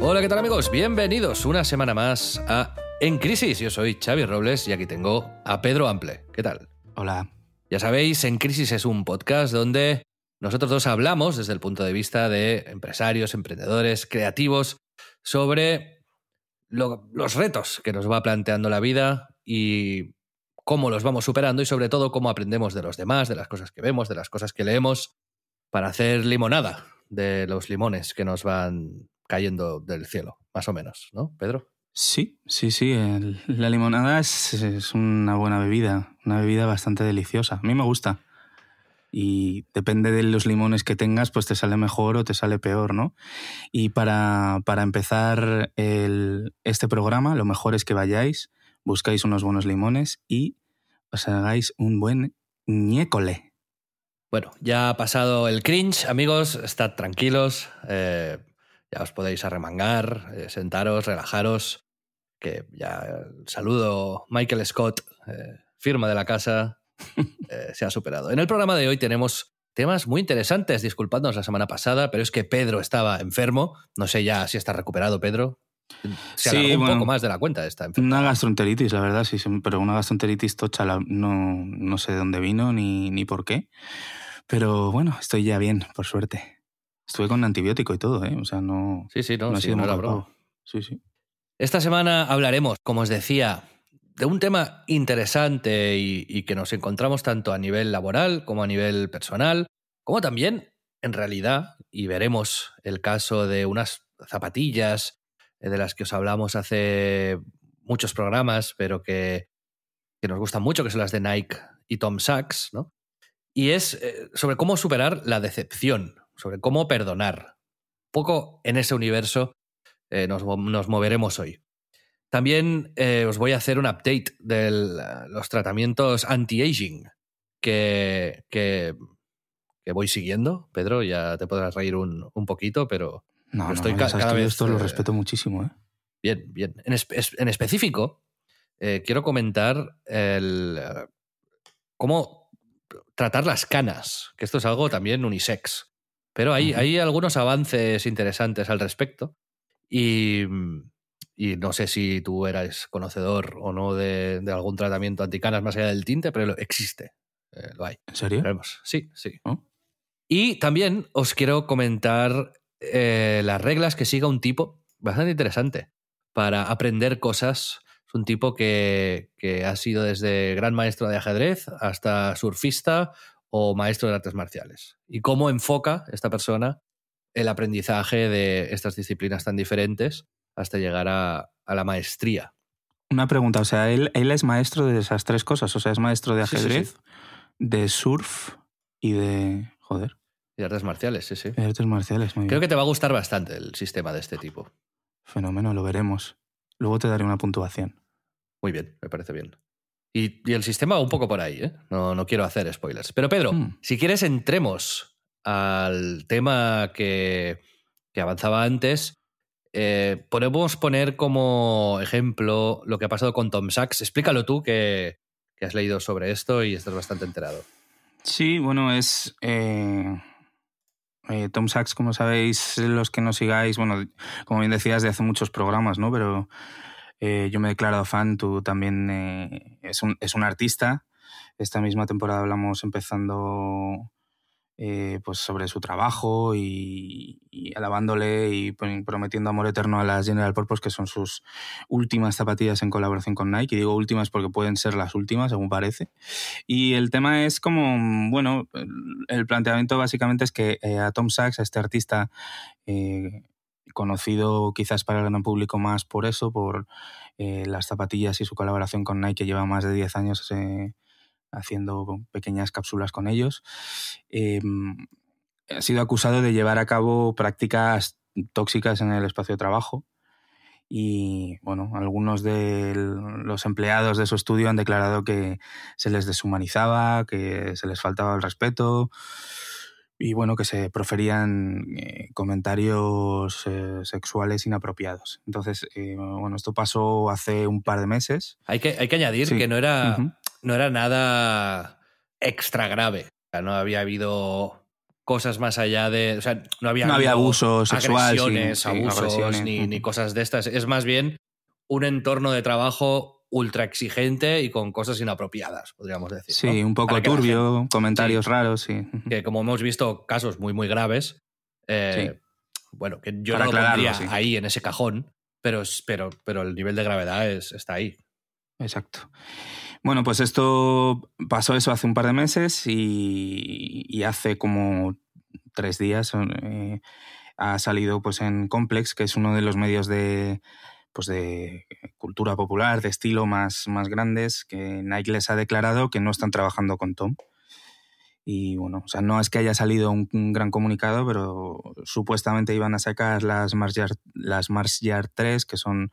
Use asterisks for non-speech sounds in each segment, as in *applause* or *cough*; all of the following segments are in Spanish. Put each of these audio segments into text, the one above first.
Hola, ¿qué tal amigos? Bienvenidos una semana más a En Crisis. Yo soy Xavi Robles y aquí tengo a Pedro Ample. ¿Qué tal? Hola. Ya sabéis, En Crisis es un podcast donde nosotros dos hablamos desde el punto de vista de empresarios, emprendedores, creativos, sobre lo- los retos que nos va planteando la vida y cómo los vamos superando y sobre todo cómo aprendemos de los demás, de las cosas que vemos, de las cosas que leemos, para hacer limonada de los limones que nos van cayendo del cielo, más o menos, ¿no, Pedro? Sí, sí, sí. el- la limonada es, es una buena bebida, una bebida bastante deliciosa. A mí me gusta. Y depende de los limones que tengas, pues te sale mejor o te sale peor, ¿no? Y para, para empezar el- este programa, lo mejor es que vayáis, buscáis unos buenos limones y os hagáis un buen ñécole. Bueno, ya ha pasado el cringe, amigos, estad tranquilos, eh, ya os podéis arremangar, eh, sentaros, relajaros, que ya el saludo Michael Scott, eh, firma de la casa, *laughs* eh, se ha superado. En el programa de hoy tenemos temas muy interesantes, disculpadnos la semana pasada, pero es que Pedro estaba enfermo, no sé ya si está recuperado Pedro. Se Sí, alargó un bueno, poco más de la cuenta esta enfermedad. Una gastroenteritis, la verdad, sí, pero una gastroenteritis tocha, no, no sé de dónde vino ni, ni por qué. Pero bueno, estoy ya bien, por suerte. Estuve con antibiótico y todo, ¿eh? O sea, no, Sí, sí, no, no ha sí, sido no era broma. Sí, sí. Esta semana hablaremos, como os decía, de un tema interesante y, y que nos encontramos tanto a nivel laboral como a nivel personal, como también, en realidad, y veremos el caso de unas zapatillas eh, de las que os hablamos hace muchos programas, pero que, que nos gustan mucho, que son las de Nike y Tom Sachs, ¿no? Y es eh, sobre cómo superar la decepción, sobre cómo perdonar. Un poco en ese universo eh, nos, nos moveremos hoy. También eh, os voy a hacer un update de los tratamientos anti-aging que, que, que voy siguiendo. Pedro, ya te podrás reír un, un poquito, pero No, Yo no, estoy ya ca- cada vez, esto lo eh, respeto muchísimo, ¿eh? bien, bien. En, espe- en específico, quiero comentar el, cómo tratar las canas, que esto es algo también unisex. Pero hay, algunos avances interesantes al respecto y, y no sé si tú eres conocedor o no de, de algún tratamiento anticanas más allá del tinte, pero existe, eh, lo hay. ¿En serio? Veremos. Sí, sí. ¿Oh? Y también os quiero comentar eh, las reglas que siga un tipo bastante interesante para aprender cosas. Es un tipo que, que ha sido desde gran maestro de ajedrez hasta surfista o maestro de artes marciales. Y cómo enfoca esta persona el aprendizaje de estas disciplinas tan diferentes hasta llegar a, a la maestría. Una pregunta, o sea, él, él es maestro de esas tres cosas, o sea, es maestro de Sí, sí, sí. ajedrez, de surf y de... Joder, Y artes marciales, sí, sí. de artes marciales. Muy Creo bien. que te va a gustar bastante el sistema de este tipo. Fenómeno, lo veremos. Luego te daré una puntuación. Muy bien, me parece bien. Y, y el sistema va un poco por ahí, ¿eh? No, no quiero hacer spoilers. Pero Pedro, Mm. si quieres entremos al tema que, que avanzaba antes. Eh, podemos poner como ejemplo lo que ha pasado con Tom Sachs. Explícalo tú que, que has leído sobre esto y estás bastante enterado. Sí, bueno, es... eh, eh, Tom Sachs, como sabéis, los que nos sigáis, bueno, como bien decías, de hace muchos programas, ¿no? Pero eh, yo me he declarado fan, tú también eh, es, un, es un artista. Esta misma temporada hablamos empezando eh, pues sobre su trabajo y, y alabándole y prometiendo amor eterno a las General Purpose, que son sus últimas zapatillas en colaboración con Nike. Y digo últimas porque pueden ser las últimas, según parece. Y el tema es como, bueno, el- el planteamiento básicamente es que eh, a Tom Sachs, a este artista eh, conocido quizás para el gran público más por eso, por eh, las zapatillas y su colaboración con Nike, que lleva más de 10 años eh, haciendo pequeñas cápsulas con ellos. Em, ha sido acusado de llevar a cabo prácticas tóxicas en el espacio de trabajo y bueno, algunos de los empleados de su estudio han declarado que se les deshumanizaba, que se les faltaba el respeto y bueno, que se proferían eh, comentarios eh, sexuales inapropiados. Entonces, eh, bueno, esto pasó hace un par de meses. Hay que, hay que añadir que no era, no era nada extra grave. no había habido cosas más allá de. O sea, no había, no había abuso sexual, agresiones, abusos, ni, ni, cosas de estas. Es más bien un entorno de trabajo ultra exigente y con cosas inapropiadas, podríamos decir. Sí, un poco turbio, comentarios raros, sí. Que como hemos visto, casos muy, muy graves. Eh, bueno, que yo no lo pondría ahí en ese cajón, pero, pero, pero el nivel de gravedad es, está ahí. Exacto. Bueno, pues esto pasó eso hace un par de meses y, hace como tres días eh, ha salido pues en Complex, que es uno de los medios de, pues de cultura popular, de estilo más, más grandes, que Nike les ha declarado que no están trabajando con Tom. Y bueno, o sea, no es que haya salido un, gran comunicado, pero supuestamente iban a sacar las Mars Yard, las Mars Yard 3, que son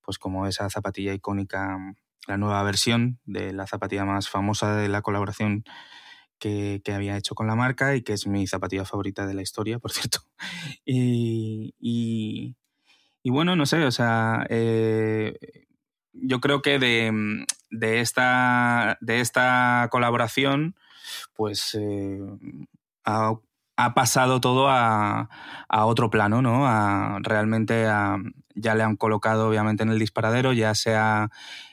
pues como esa zapatilla icónica la nueva versión de la zapatilla más famosa de la colaboración que, había hecho con la marca y que es mi zapatilla favorita de la historia, por cierto. *laughs* Y, y, bueno, no sé, o sea, eh, yo creo que de, de, esta, de esta colaboración, pues eh, ha, pasado todo a, a, otro plano, ¿no? A, realmente ya le han colocado obviamente en el disparadero, ya sea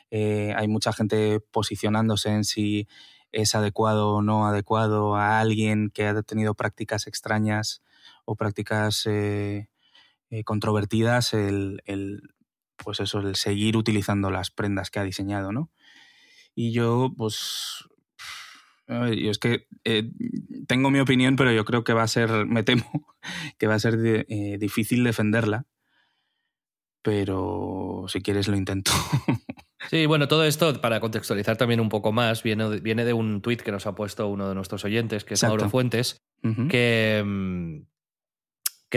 eh, hay mucha gente posicionándose en si es adecuado o no adecuado a alguien que ha tenido prácticas extrañas o prácticas eh, controvertidas el, pues eso, el seguir utilizando las prendas que ha diseñado, ¿no? Y yo, pues, yo es que tengo mi opinión, pero yo creo que va a ser, *laughs* me temo, que va a ser difícil defenderla. Pero si quieres lo intento. *laughs* Sí, bueno, todo esto, para contextualizar también un poco más, viene, viene de un tuit que nos ha puesto uno de nuestros oyentes, que es Mauro Fuentes, que, mm, que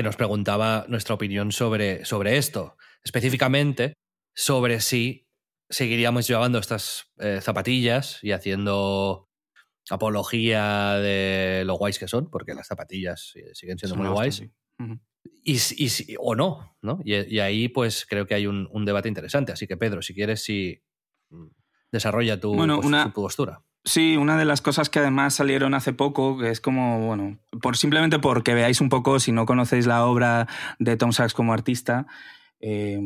nos preguntaba nuestra opinión sobre, sobre esto, específicamente sobre si seguiríamos llevando estas eh, zapatillas y haciendo apología de lo guays que son, porque las zapatillas siguen siendo muy guays. Y, y, o no, ¿no? Y, ahí pues creo que hay un, debate interesante. Así que Pedro, si quieres, si mm, desarrolla tu, tu postura. Sí, una de las cosas que además salieron hace poco, que es como, bueno, por, simplemente porque veáis un poco, si no conocéis la obra de Tom Sachs como artista, eh,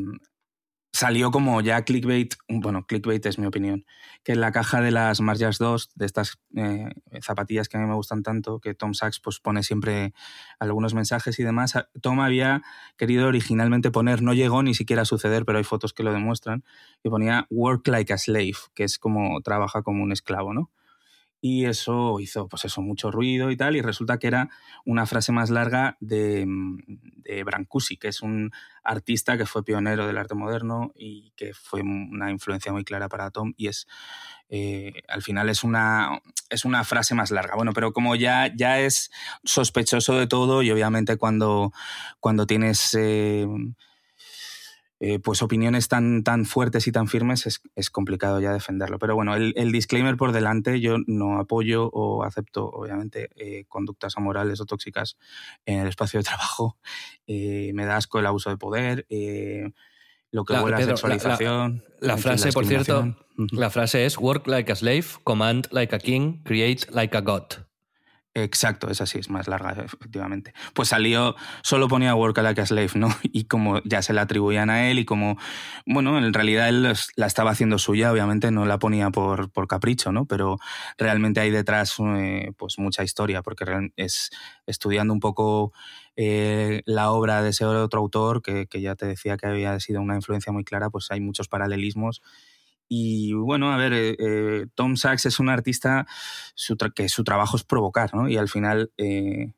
salió como ya clickbait, bueno, clickbait es mi opinión, que en la caja de las Marjas 2, de estas eh, zapatillas que a mí me gustan tanto, que Tom Sachs pues, pone siempre algunos mensajes y demás, Tom había querido originalmente poner, no llegó ni siquiera a suceder, pero hay fotos que lo demuestran, y ponía work like a slave, que es como trabaja como un esclavo, ¿no? Y eso hizo pues eso mucho ruido y tal y resulta que era una frase más larga de, mm, de, Brancusi que es un artista que fue pionero del arte moderno y que fue una influencia muy clara para Tom y es eh, al final es una, es una frase más larga. Bueno, pero como ya, ya es sospechoso de todo y obviamente cuando, cuando tienes eh, eh, pues opiniones tan, tan fuertes y tan firmes es, complicado ya defenderlo. Pero bueno, el, disclaimer por delante, yo no apoyo o acepto, obviamente, eh, conductas amorales o tóxicas en el espacio de trabajo. *laughs* Eh, me da asco el abuso de poder, lo que huele a sexualización. La, frase, por cierto, la frase es work like a slave, command like a king, create like a god. Exacto, esa sí es más larga, efectivamente. Pues salió, solo ponía Work Like a Slave, ¿no? *laughs* Y como ya se la atribuían a él y como, bueno, en realidad él la estaba haciendo suya, obviamente no la ponía por, por capricho, ¿no? Pero realmente hay detrás eh, pues mucha historia, porque es estudiando un poco eh, la obra de ese otro autor, que, que ya te decía que había sido una influencia muy clara, pues hay muchos paralelismos y bueno, a ver, eh, eh, Tom Sachs es un artista que su trabajo es provocar, ¿no? Y al final, eh,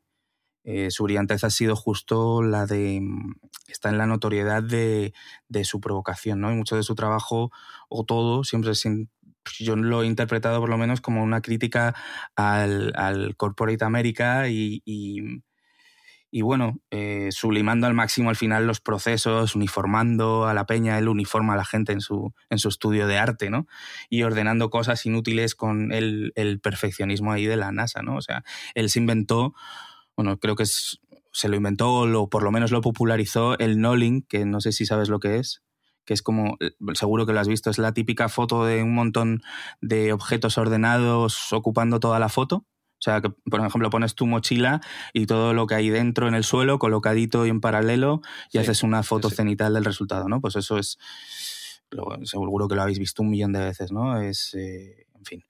eh, su brillantez ha sido justo la de. Mm, está en la notoriedad de, de, su provocación, ¿no? Y mucho de su trabajo, o todo, siempre sin, pues yo lo he interpretado por lo menos como una crítica al, al Corporate America y, y bueno, eh, sublimando al máximo al final los procesos, uniformando a la peña, él uniforma a la gente en su, en su estudio de arte, ¿no? Y ordenando cosas inútiles con el, el perfeccionismo ahí de la NASA, ¿no? O sea, él se inventó bueno, creo que es, se lo inventó o por lo menos lo popularizó el Nolling, que no sé si sabes lo que es, que es como, seguro que lo has visto, es la típica foto de un montón de objetos ordenados ocupando toda la foto. O sea, que por ejemplo pones tu mochila y todo lo que hay dentro en el suelo, colocadito y en paralelo, y haces una foto cenital del resultado, ¿no? Pues eso es, seguro que lo habéis visto un millón de veces, ¿no? Es, eh, en fin.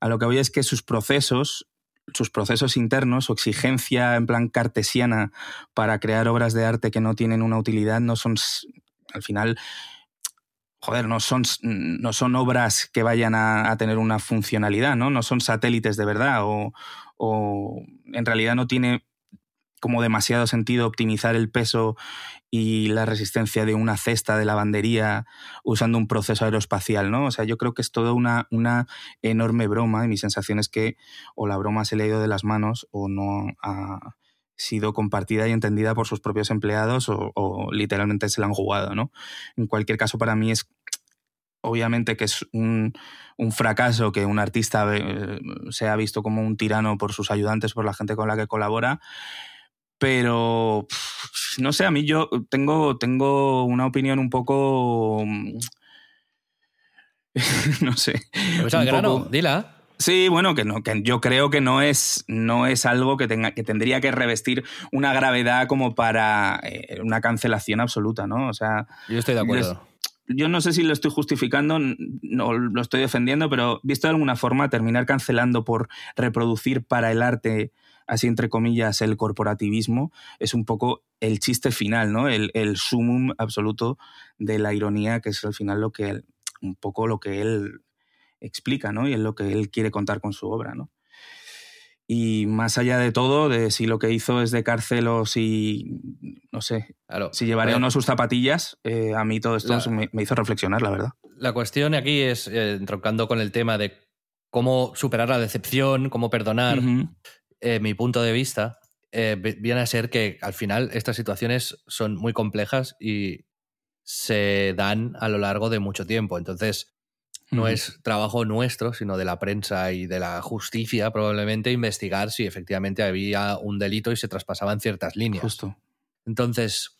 A lo que voy es que sus procesos sus procesos internos, su exigencia en plan cartesiana para crear obras de arte que no tienen una utilidad, no son, al final, joder, no son, no son obras que vayan a, tener una funcionalidad, ¿no? No son satélites de verdad o, o en realidad no tiene como demasiado sentido optimizar el peso y la resistencia de una cesta de lavandería usando un proceso aeroespacial, ¿no? O sea, yo creo que es toda una, una enorme broma y mi sensación es que o la broma se le ha ido de las manos o no ha sido compartida y entendida por sus propios empleados o, literalmente se la han jugado, ¿no? En cualquier caso, para mí es obviamente que es un, un, fracaso que un artista eh, sea visto como un tirano por sus ayudantes, por la gente con la que colabora, pero, no sé, a mí yo tengo, tengo una opinión un poco... *laughs* no sé. Pues al grano, dila. Sí, bueno, que no, que yo creo que no es, no es algo que tenga, que tendría que revestir una gravedad como para eh, una cancelación absoluta, ¿no? O sea. Yo estoy de acuerdo. yo no sé si lo estoy justificando, no lo estoy defendiendo, pero visto de alguna forma, terminar cancelando por reproducir para el arte así entre comillas, el corporativismo, es un poco el chiste final, ¿no? El, el sumum absoluto de la ironía, que es al final lo que un poco lo que él explica, ¿no? Y es lo que él quiere contar con su obra, ¿no? Y más allá de todo, de si lo que hizo es de cárcel o si, no sé, si llevaría o no sus zapatillas, eh, a mí todo esto me, hizo reflexionar, la verdad. La cuestión aquí es, eh, entroncando con el tema de cómo superar la decepción, cómo perdonar, eh, mi punto de vista, eh, viene a ser que al final estas situaciones son muy complejas y se dan a lo largo de mucho tiempo. Entonces, no es trabajo nuestro, sino de la prensa y de la justicia, probablemente, investigar si efectivamente había un delito y se traspasaban ciertas líneas. Justo. Entonces,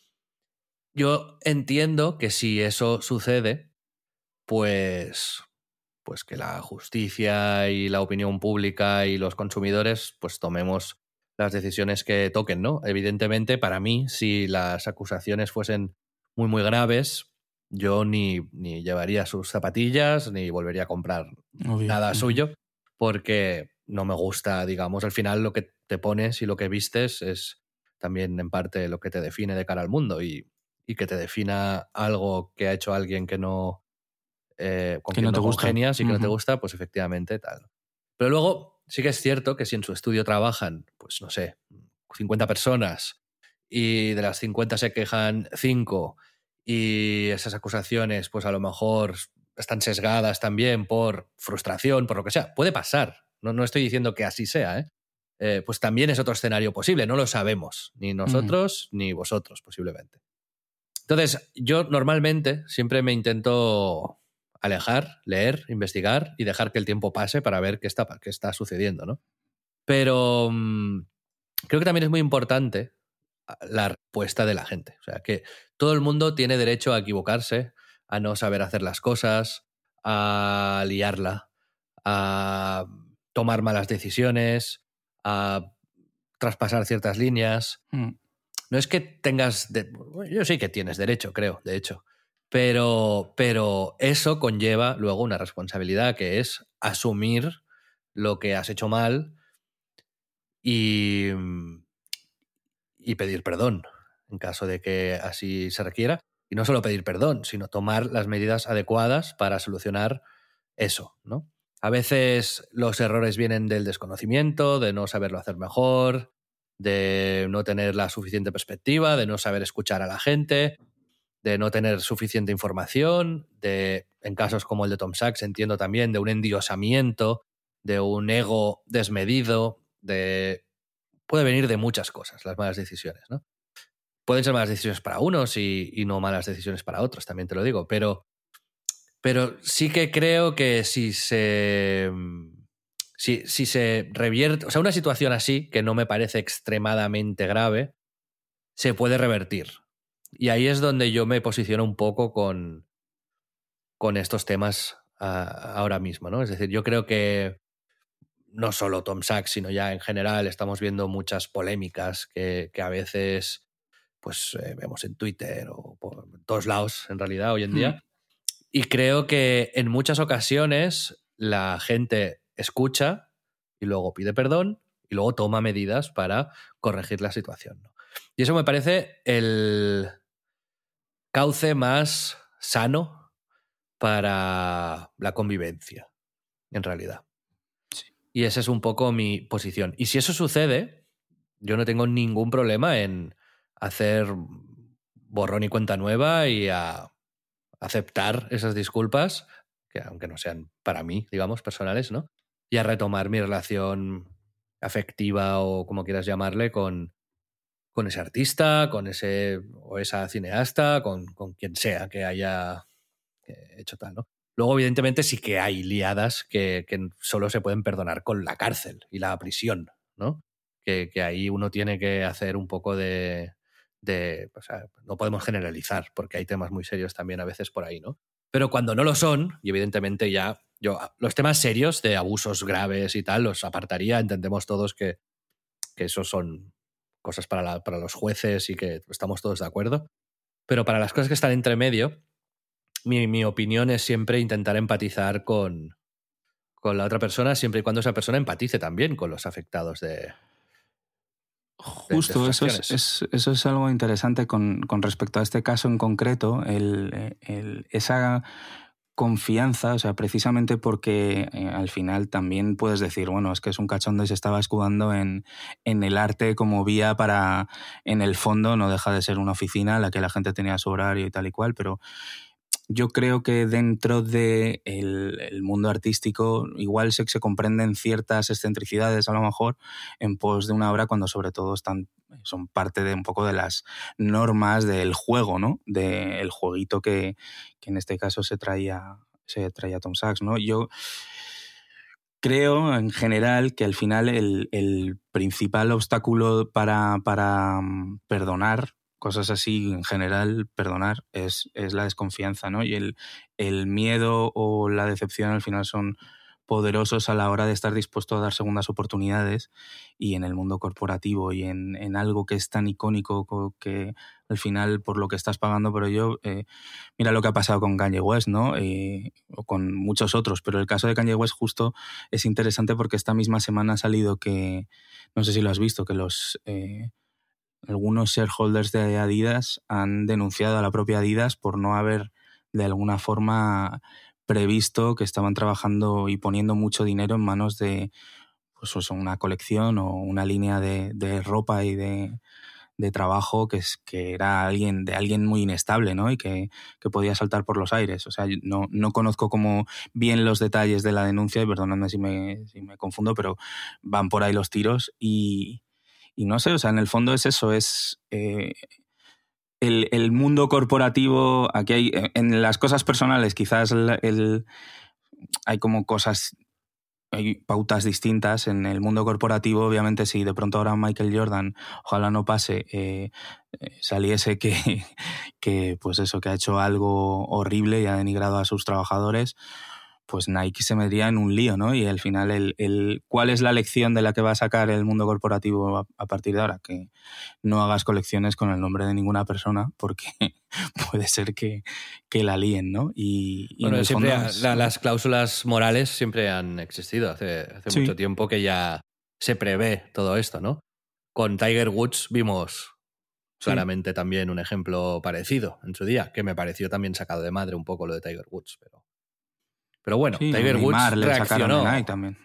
yo entiendo que si eso sucede, pues pues que la justicia y la opinión pública y los consumidores pues tomemos las decisiones que toquen, ¿no? Evidentemente, para mí, si las acusaciones fuesen muy, muy graves, yo ni, ni llevaría sus zapatillas ni volvería a comprar nada suyo, porque no me gusta, digamos, al final lo que te pones y lo que vistes es también en parte lo que te define de cara al mundo y, y que te defina algo que ha hecho alguien que no eh, con que no te gusta. y que no te gusta, pues efectivamente tal. Pero luego sí que es cierto que si en su estudio trabajan, pues no sé, 50 personas y de las 50 se quejan 5 y esas acusaciones pues a lo mejor están sesgadas también por frustración, por lo que sea, puede pasar. No, no estoy diciendo que así sea, ¿eh? Eh, pues también es otro escenario posible, no lo sabemos, ni nosotros ni vosotros posiblemente. Entonces, yo normalmente siempre me intento alejar, leer, investigar y dejar que el tiempo pase para ver qué está, qué está sucediendo, ¿no? Pero mm, creo que también es muy importante la respuesta de la gente. O sea, que todo el mundo tiene derecho a equivocarse, a no saber hacer las cosas, a liarla, a tomar malas decisiones, a traspasar ciertas líneas. Mm. No es que tengas... Yo sí que tienes derecho, creo, de hecho. Pero, pero eso conlleva luego una responsabilidad que es asumir lo que has hecho mal y, y pedir perdón en caso de que así se requiera. Y no solo pedir perdón, sino tomar las medidas adecuadas para solucionar eso, ¿no? A veces los errores vienen del desconocimiento, de no saberlo hacer mejor, de no tener la suficiente perspectiva, de no saber escuchar a la gente, de no tener suficiente información, de, en casos como el de Tom Sachs, entiendo también, de un endiosamiento, de un ego desmedido, de... Puede venir de muchas cosas las malas decisiones, ¿no? Pueden ser malas decisiones para unos y, no malas decisiones para otros, también te lo digo, pero, pero sí que creo que si se si, se revierte, o sea, una situación así, que no me parece extremadamente grave, se puede revertir. Y ahí es donde yo me posiciono un poco con, con estos temas uh, ahora mismo, ¿no? Es decir, yo creo que no solo Tom Sachs, sino ya en general estamos viendo muchas polémicas que, que a veces pues eh, vemos en Twitter o por todos lados en realidad hoy en día. Mm. Y creo que en muchas ocasiones la gente escucha y luego pide perdón y luego toma medidas para corregir la situación. ¿no? Y eso me parece el cauce más sano para la convivencia, en realidad. Y esa es un poco mi posición. Y si eso sucede, yo no tengo ningún problema en hacer borrón y cuenta nueva y a aceptar esas disculpas, que aunque no sean para mí, digamos, personales, ¿no? y a retomar mi relación afectiva o como quieras llamarle con, con ese artista, con ese o esa cineasta, con, con quien sea que haya hecho tal, ¿no? Luego, evidentemente, sí que hay liadas que, solo se pueden perdonar con la cárcel y la prisión, ¿no? Que, ahí uno tiene que hacer un poco de... de o sea, no podemos generalizar, porque hay temas muy serios también a veces por ahí, ¿no? Pero cuando no lo son, y evidentemente ya yo los temas serios de abusos graves y tal los apartaría, entendemos todos que, que eso son cosas para, la, para los jueces y que estamos todos de acuerdo. Pero para las cosas que están entre medio, mi, mi opinión es siempre intentar empatizar con, con la otra persona, siempre y cuando esa persona empatice también con los afectados de, Justo, eso es, eso es algo interesante con, con, respecto a este caso en concreto, el, el, esa confianza, o sea, precisamente porque eh, al final también puedes decir, bueno, es que es un cachondo y se estaba escudando en, en, el arte como vía para, en el fondo, no deja de ser una oficina a la que la gente tenía su horario y tal y cual, pero yo creo que dentro del de el mundo artístico igual se, se comprenden ciertas excentricidades a lo mejor en pos de una obra cuando sobre todo están son parte de un poco de las normas del juego, ¿no? Del jueguito que, que, en este caso se traía, se traía Tom Sachs, ¿no? Yo creo en general que al final el, el principal obstáculo para, para mm, perdonar cosas así en general, perdonar, es, es la desconfianza, ¿no? Y el, el, miedo o la decepción al final son poderosos a la hora de estar dispuesto a dar segundas oportunidades y en el mundo corporativo y en, en algo que es tan icónico que al final por lo que estás pagando, pero yo, eh, mira lo que ha pasado con Kanye West, ¿no? Eh, o con muchos otros, pero el caso de Kanye West justo es interesante porque esta misma semana ha salido que, no sé si lo has visto, que los... Eh, algunos shareholders de Adidas han denunciado a la propia Adidas por no haber de alguna forma previsto que estaban trabajando y poniendo mucho dinero en manos de pues, una colección o una línea de, de ropa y de, de, trabajo que, es, que era alguien de alguien muy inestable ¿no? y que, que, podía saltar por los aires. O sea, no, no conozco como bien los detalles de la denuncia y perdonadme si me, si me confundo, pero van por ahí los tiros y, y no sé, o sea, en el fondo es eso, es eh, el, el, mundo corporativo, aquí hay, eh, en las cosas personales quizás el, el, hay como cosas, hay pautas distintas. En el mundo corporativo, obviamente, si de pronto ahora Michael Jordan, ojalá no pase, eh, eh saliese que, *laughs* que, pues eso, que ha hecho algo horrible y ha denigrado a sus trabajadores, pues Nike se metería en un lío, ¿no? Y al final, el, el, ¿cuál es la lección de la que va a sacar el mundo corporativo a, a, partir de ahora? Que no hagas colecciones con el nombre de ninguna persona porque *laughs* puede ser que, que la líen, ¿no? Y, y bueno, siempre la, las cláusulas morales siempre han existido. Hace, hace sí. mucho tiempo que ya se prevé todo esto, ¿no? Con Tiger Woods vimos claramente también un ejemplo parecido en su día, que me pareció también sacado de madre un poco lo de Tiger Woods, pero... Pero bueno, sí, Tiger Woods reaccionó. también.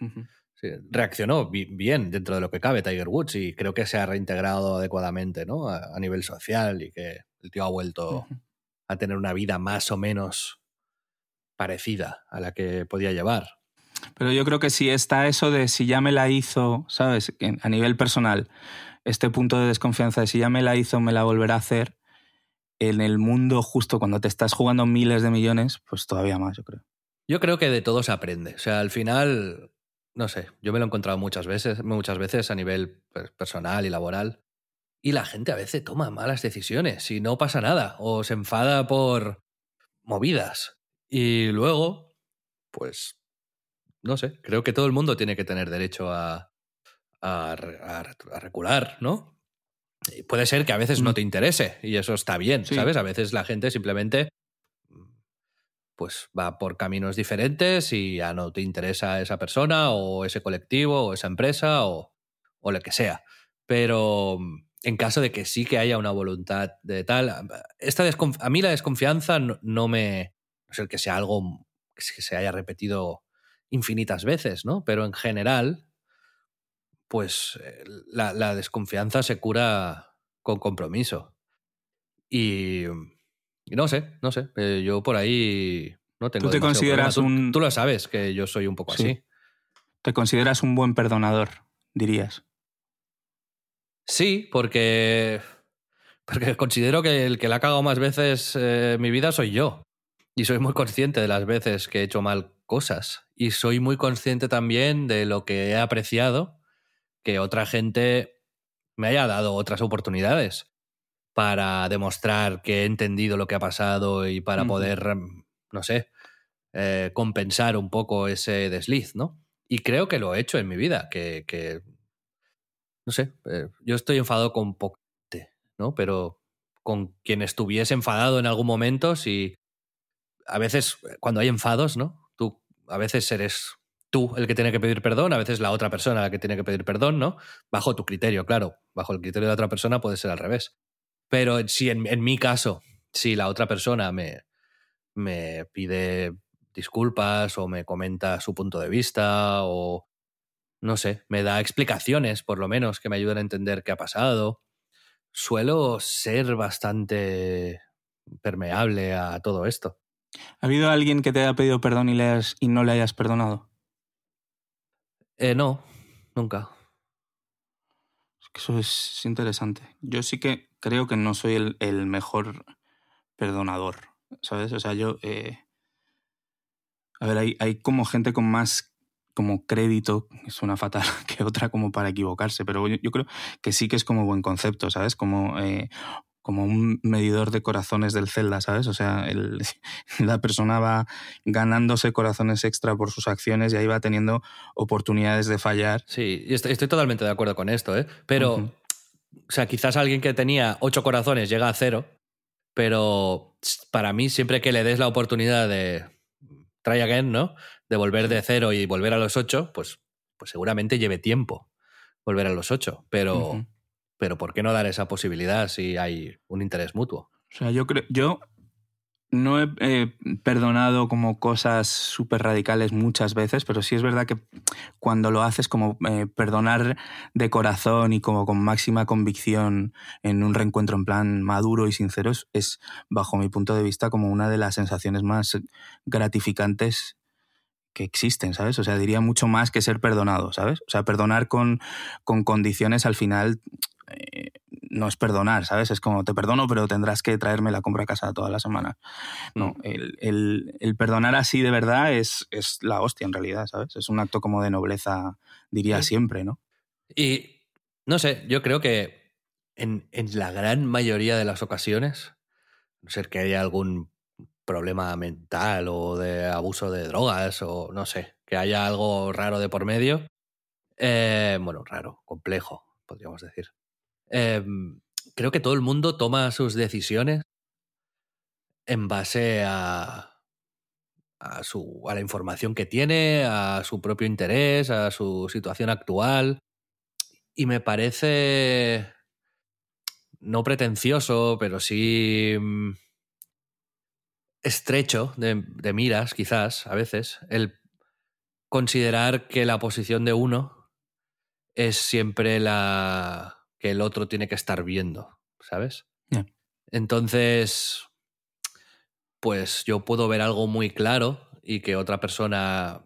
reaccionó bien dentro de lo que cabe Tiger Woods y creo que se ha reintegrado adecuadamente ¿no? a, nivel social y que el tío ha vuelto a tener una vida más o menos parecida a la que podía llevar. Pero yo creo que si está eso de si ya me la hizo, ¿sabes? A nivel personal, este punto de desconfianza de si ya me la hizo, me la volverá a hacer, en el mundo justo cuando te estás jugando miles de millones, pues todavía más, yo creo. Yo creo que de todo se aprende. O sea, al final, no sé, yo me lo he encontrado muchas veces, muchas veces a nivel personal y laboral. Y la gente a veces toma malas decisiones y no pasa nada. O se enfada por movidas. Y luego, pues, no sé, creo que todo el mundo tiene que tener derecho a, a, recular, ¿no? puede ser que a veces no te interese y eso está bien, ¿sabes? A veces la gente simplemente pues va por caminos diferentes y ya no te interesa esa persona o ese colectivo o esa empresa o, o lo que sea. Pero en caso de que sí que haya una voluntad de tal, esta a mí la desconfianza no, me... No el que sea algo que se haya repetido infinitas veces, ¿no? Pero en general, pues eh, la, desconfianza se cura con compromiso. Y, no sé, no sé, eh, yo por ahí no tengo... ¿Tú te consideras un... Tú, lo sabes, que yo soy un poco así. ¿Te consideras un buen perdonador, dirías? Sí, porque, porque considero que el que le ha cagado más veces eh, en mi vida soy yo. Y soy muy consciente de las veces que he hecho mal cosas. Y soy muy consciente también de lo que he apreciado que otra gente me haya dado otras oportunidades para demostrar que he entendido lo que ha pasado y para poder, no sé, eh, compensar un poco ese desliz, ¿no? Y creo que lo he hecho en mi vida, que, no sé, eh, yo estoy enfadado con poco, ¿no? Pero con quien estuviese enfadado en algún momento, si a veces cuando hay enfados, ¿no? Tú a veces eres tú el que tiene que pedir perdón, a veces la otra persona la que tiene que pedir perdón, ¿no? Bajo tu criterio, claro. Bajo el criterio de otra persona puede ser al revés. Pero si en, mi caso, si la otra persona me, me pide disculpas o me comenta su punto de vista o, no sé, me da explicaciones, por lo menos, que me ayuden a entender qué ha pasado, suelo ser bastante permeable a todo esto. ¿Ha habido alguien que te haya pedido perdón y, le y no le hayas perdonado? Eh, no, nunca. Eso es interesante. Yo sí que creo que no soy el, mejor perdonador, ¿sabes? O sea, yo... Eh, a ver, hay, hay como gente con más como crédito, es una fatal *laughs* que otra como para equivocarse, pero yo, creo que sí que es como buen concepto, ¿sabes? Como, eh, como un medidor de corazones del Zelda, ¿sabes? O sea, *laughs* la persona va ganándose corazones extra por sus acciones y ahí va teniendo oportunidades de fallar. Sí, estoy, estoy totalmente de acuerdo con esto, ¿eh? Pero, o sea, quizás alguien que tenía ocho corazones llega a cero, pero para mí siempre que le des la oportunidad de try again, ¿no? De volver de cero y volver a los ocho, pues, pues seguramente lleve tiempo volver a los ocho, pero pero ¿por qué no dar esa posibilidad si hay un interés mutuo? O sea, yo creo, yo no he perdonado como cosas súper radicales muchas veces, pero sí es verdad que cuando lo haces como eh, perdonar de corazón y como con máxima convicción en un reencuentro en plan maduro y sincero es, bajo mi punto de vista, como una de las sensaciones más gratificantes que existen, ¿sabes? O sea, diría mucho más que ser perdonado, ¿sabes? O sea, perdonar con, con condiciones al final eh, no es perdonar, ¿sabes? Es como te perdono, pero tendrás que traerme la compra a casa toda la semana. No, mm. el, perdonar así de verdad es, es, la hostia en realidad, ¿sabes? Es un acto como de nobleza, diría siempre, ¿no? Y no sé, yo creo que en, en la gran mayoría de las ocasiones, no ser que haya algún problema mental o de abuso de drogas o no sé, que haya algo raro de por medio, eh, bueno, raro, complejo, podríamos decir. Em, creo que todo el mundo toma sus decisiones en base a, a, su, a la información que tiene, a su propio interés, a su situación actual. Y me parece no pretencioso, pero sí mm, estrecho de, de, miras, quizás, a veces, el considerar que la posición de uno es siempre la que el otro tiene que estar viendo, ¿sabes? Entonces, pues yo puedo ver algo muy claro y que otra persona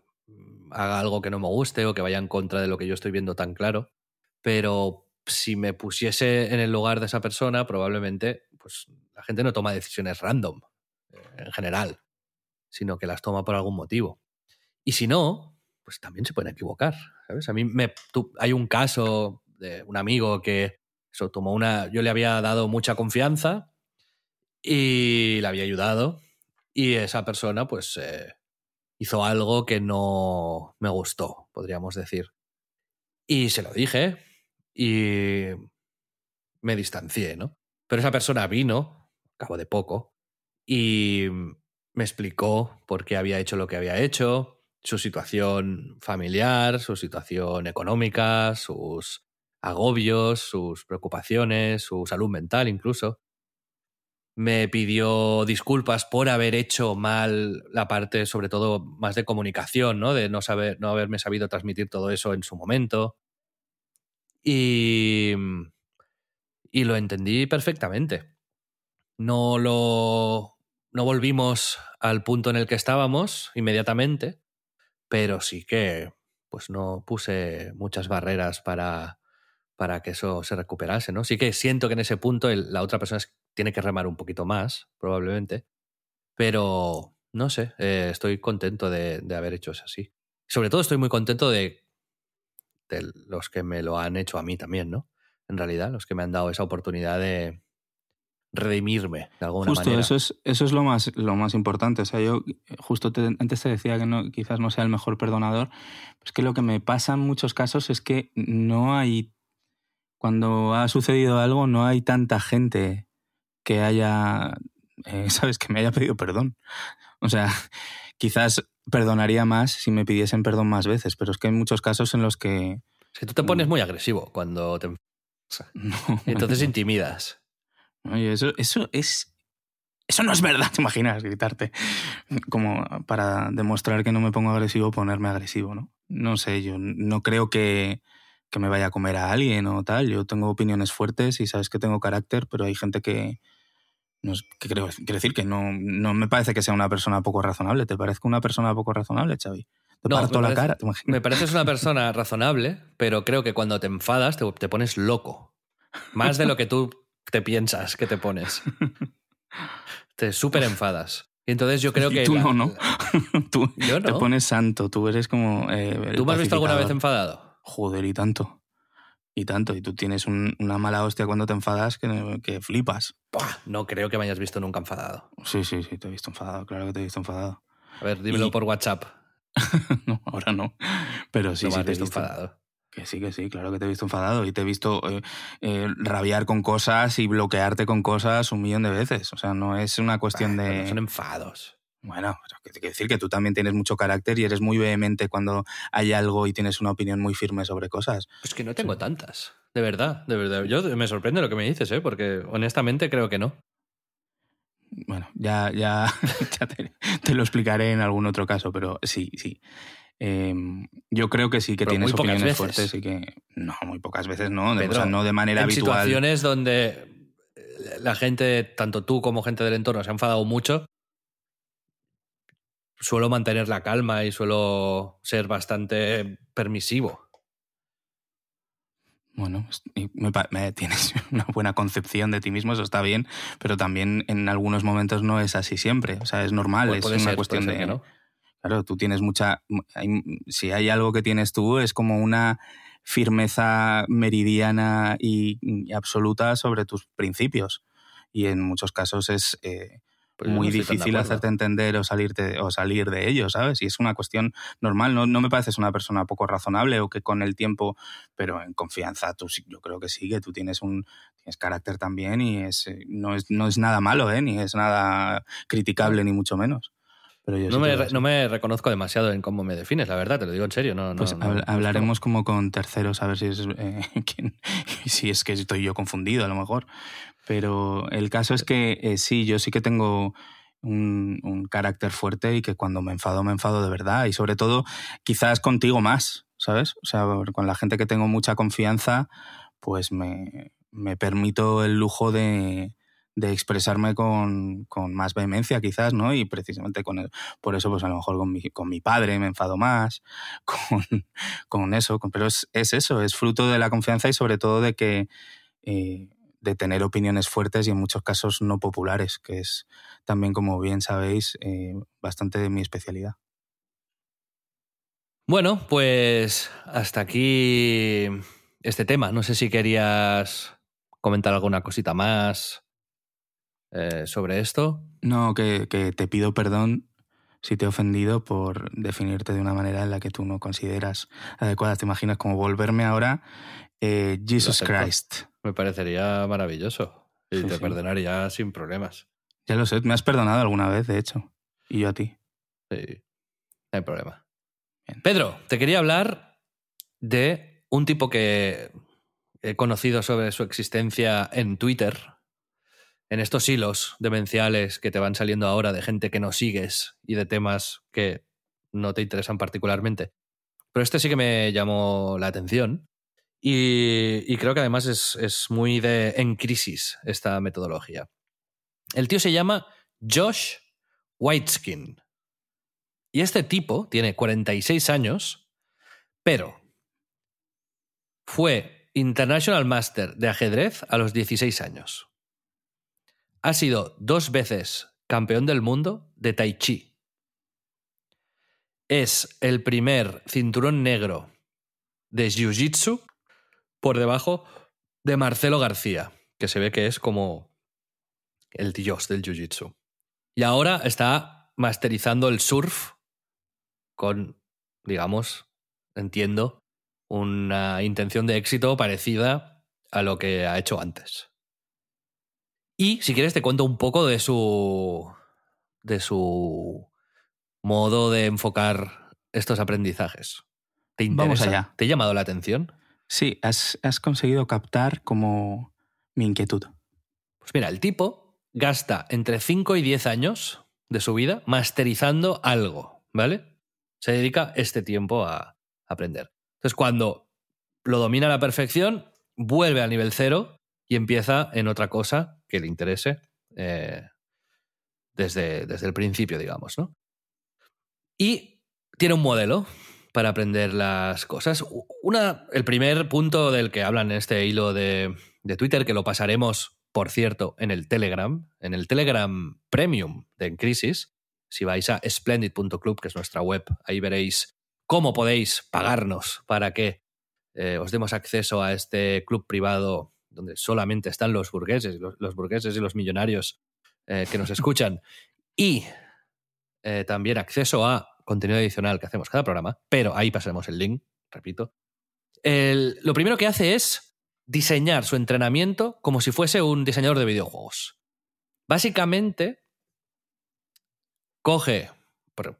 haga algo que no me guste o que vaya en contra de lo que yo estoy viendo tan claro, pero si me pusiese en el lugar de esa persona, probablemente pues la gente no toma decisiones random en general, sino que las toma por algún motivo. Y si no, pues también se pueden equivocar, ¿sabes? A mí me, hay un caso de un amigo que tomó una, yo le había dado mucha confianza y le había ayudado y esa persona pues eh, hizo algo que no me gustó, podríamos decir. Y se lo dije y me distancié, ¿no? Pero esa persona vino, al cabo de poco, y me explicó por qué había hecho lo que había hecho, su situación familiar, su situación económica, sus agobios, sus preocupaciones, su salud mental incluso. Me pidió disculpas por haber hecho mal la parte, sobre todo, más de comunicación, ¿no? De no, saber, no haberme sabido transmitir todo eso en su momento. Y, y lo entendí perfectamente. No lo. No volvimos al punto en el que estábamos inmediatamente, pero sí que pues no puse muchas barreras para, para que eso se recuperase, ¿no? Sí que siento que en ese punto la otra persona tiene que remar un poquito más, probablemente, pero no sé, eh, estoy contento de, de haber hecho eso así. Sobre todo estoy muy contento de, de los que me lo han hecho a mí también, ¿no? En realidad, los que me han dado esa oportunidad de redimirme de alguna Justo, manera. eso es, eso es lo, más, lo más importante. O sea, yo justo te- antes te decía que no, quizás no sea el mejor perdonador. Es que lo que me pasa en muchos casos es que no hay. Cuando ha sucedido algo, no hay tanta gente que haya. eh, *laughs* ¿Sabes? Que me haya pedido perdón. O sea, quizás perdonaría más si me pidiesen perdón más veces, pero es que hay muchos casos en los que. Es que tú te pones muy agresivo cuando te... *laughs* No, entonces intimidas. Oye, eso, eso es. Eso no es verdad, *laughs* ¿te imaginas? Gritarte. Como para demostrar que no me pongo agresivo, ponerme agresivo, ¿no? No sé, yo no creo que, que me vaya a comer a alguien o tal. Yo tengo opiniones fuertes y sabes que tengo carácter, pero hay gente que. No es- que creo, quiero decir que no, no me parece que sea una persona poco razonable. ¿Te parezco una persona poco razonable, Xavi? Te No, parto me la parece- cara. Me pareces una persona razonable, pero creo que cuando te enfadas te, te pones loco. Más de lo que tú te piensas que te pones. *laughs* Te súper enfadas. Y entonces yo creo Y que... tú la- no, ¿no? *laughs* tú Yo te no. pones santo, tú eres como. eh, ¿Tú me has visto alguna vez enfadado? Joder, y tanto. Y tanto. Y tú tienes un- una mala hostia cuando te enfadas que, que flipas. No creo que me hayas visto nunca enfadado. Sí, sí, sí, te he visto enfadado. Claro que te he visto enfadado. A ver, dímelo Y- por WhatsApp. *laughs* no, ahora no. Pero sí, no me sí, has te he visto visto. enfadado. Que sí, que sí, claro que te he visto enfadado. Y te he visto eh, eh, rabiar con cosas y bloquearte con cosas un millón de veces. O sea, no es una cuestión de. no son enfados. Bueno, pero que- quiero decir que tú también tienes mucho carácter y eres muy vehemente cuando hay algo y tienes una opinión muy firme sobre cosas. Pues que no tengo tantas. De verdad, de verdad. Yo me sorprende lo que me dices, ¿eh? porque honestamente creo que no. Bueno, ya, ya, *laughs* ya te, te lo explicaré en algún otro caso, pero sí, sí. Eh, yo creo que sí que Pero tienes opiniones veces. fuertes y que. No, muy pocas veces no. o sea, no de manera en habitual. situaciones donde eh, la gente, tanto tú como gente del entorno, se ha enfadado mucho, suelo mantener la calma y suelo ser bastante permisivo. Bueno, me me- tienes *laughs* una buena concepción de ti mismo, eso está bien, pero también en algunos momentos no es así siempre. O sea, es normal, Pu- es una ser, cuestión de. que no. Claro, tú tienes mucha. hay- si hay algo que tienes tú, es como una firmeza meridiana y, y absoluta sobre tus principios. Y en muchos casos es eh, Pues muy no difícil hacerte entender o, salirte, o salir de ello, ¿sabes? Y es una cuestión normal. No, no me pareces una persona poco razonable o que con el tiempo, pero en confianza, tú yo creo que sí, que tú tienes un tienes carácter también y es, eh, no, es, no es nada malo, ¿eh? Ni es nada criticable, ni mucho menos. Pero yo No sí me, re- no reconozco demasiado en cómo me defines, la verdad, te lo digo en serio. No, Pues no- habl- hablaremos como con terceros a ver si es, eh, *laughs* quién- *laughs* si es que estoy yo confundido a lo mejor. Pero el caso es que eh, sí, yo sí que tengo un, un, carácter fuerte y que cuando me enfado, me enfado de verdad. Y sobre todo, quizás contigo más, ¿sabes? O sea, con la gente que tengo mucha confianza, pues me, me permito el lujo de, de expresarme con, con, más vehemencia quizás, ¿no? Y precisamente con por eso, pues a lo mejor con mi, con mi padre me enfado más, *laughs* con, con eso, pero es, es, eso, es fruto de la confianza y sobre todo de que... Eh, de tener opiniones fuertes y en muchos casos no populares, que es también, como bien sabéis, eh, bastante de mi especialidad. Bueno, pues hasta aquí este tema. No sé si querías comentar alguna cosita más eh, sobre esto. No, que, que, te pido perdón si te he ofendido por definirte de una manera en la que tú no consideras adecuada. Te imaginas como volverme ahora eh, Jesus Christ. Me parecería maravilloso. Y sí, te sí. perdonaría sin problemas. Ya lo sé, me has perdonado alguna vez, de hecho. Y yo a ti. Sí, no hay problema. Bien. Pedro, te quería hablar de un tipo que he conocido sobre su existencia en Twitter, en estos hilos demenciales que te van saliendo ahora de gente que no sigues y de temas que no te interesan particularmente. Pero este sí que me llamó la atención y, creo que además es, es, muy de en crisis esta metodología. El tío se llama Josh Whiteskin. Y este tipo tiene 46 años, pero fue International Master de ajedrez a los 16 años. Ha sido dos veces campeón del mundo de Tai Chi. Es el primer cinturón negro de Jiu-Jitsu por debajo de Marcelo García, que se ve que es como el dios del Jiu-Jitsu. Y ahora está masterizando el surf con, digamos, entiendo, una intención de éxito parecida a lo que ha hecho antes. Y si quieres te cuento un poco de su de su modo de enfocar estos aprendizajes. ¿Te interesa? Vamos allá. ¿Te ha llamado la atención? Sí, has, has conseguido captar como mi inquietud. Pues mira, el tipo gasta entre 5 y 10 años de su vida masterizando algo, ¿vale? Se dedica este tiempo a aprender. Entonces, cuando lo domina a la perfección, vuelve al nivel cero y empieza en otra cosa que le interese eh, desde, desde el principio, digamos, ¿no? Y tiene un modelo para aprender las cosas. Una, el primer punto del que hablan en este hilo de, de Twitter, que lo pasaremos, por cierto, en el Telegram, en el Telegram Premium de En Crisis, si vais a splendid.club, que es nuestra web, ahí veréis cómo podéis pagarnos para que eh, os demos acceso a este club privado donde solamente están los burgueses, los, los burgueses y los millonarios eh, que nos *laughs* escuchan, y eh, también acceso a contenido adicional que hacemos cada programa, pero ahí pasaremos el link, repito. El, lo primero que hace es diseñar su entrenamiento como si fuese un diseñador de videojuegos. Básicamente, coge,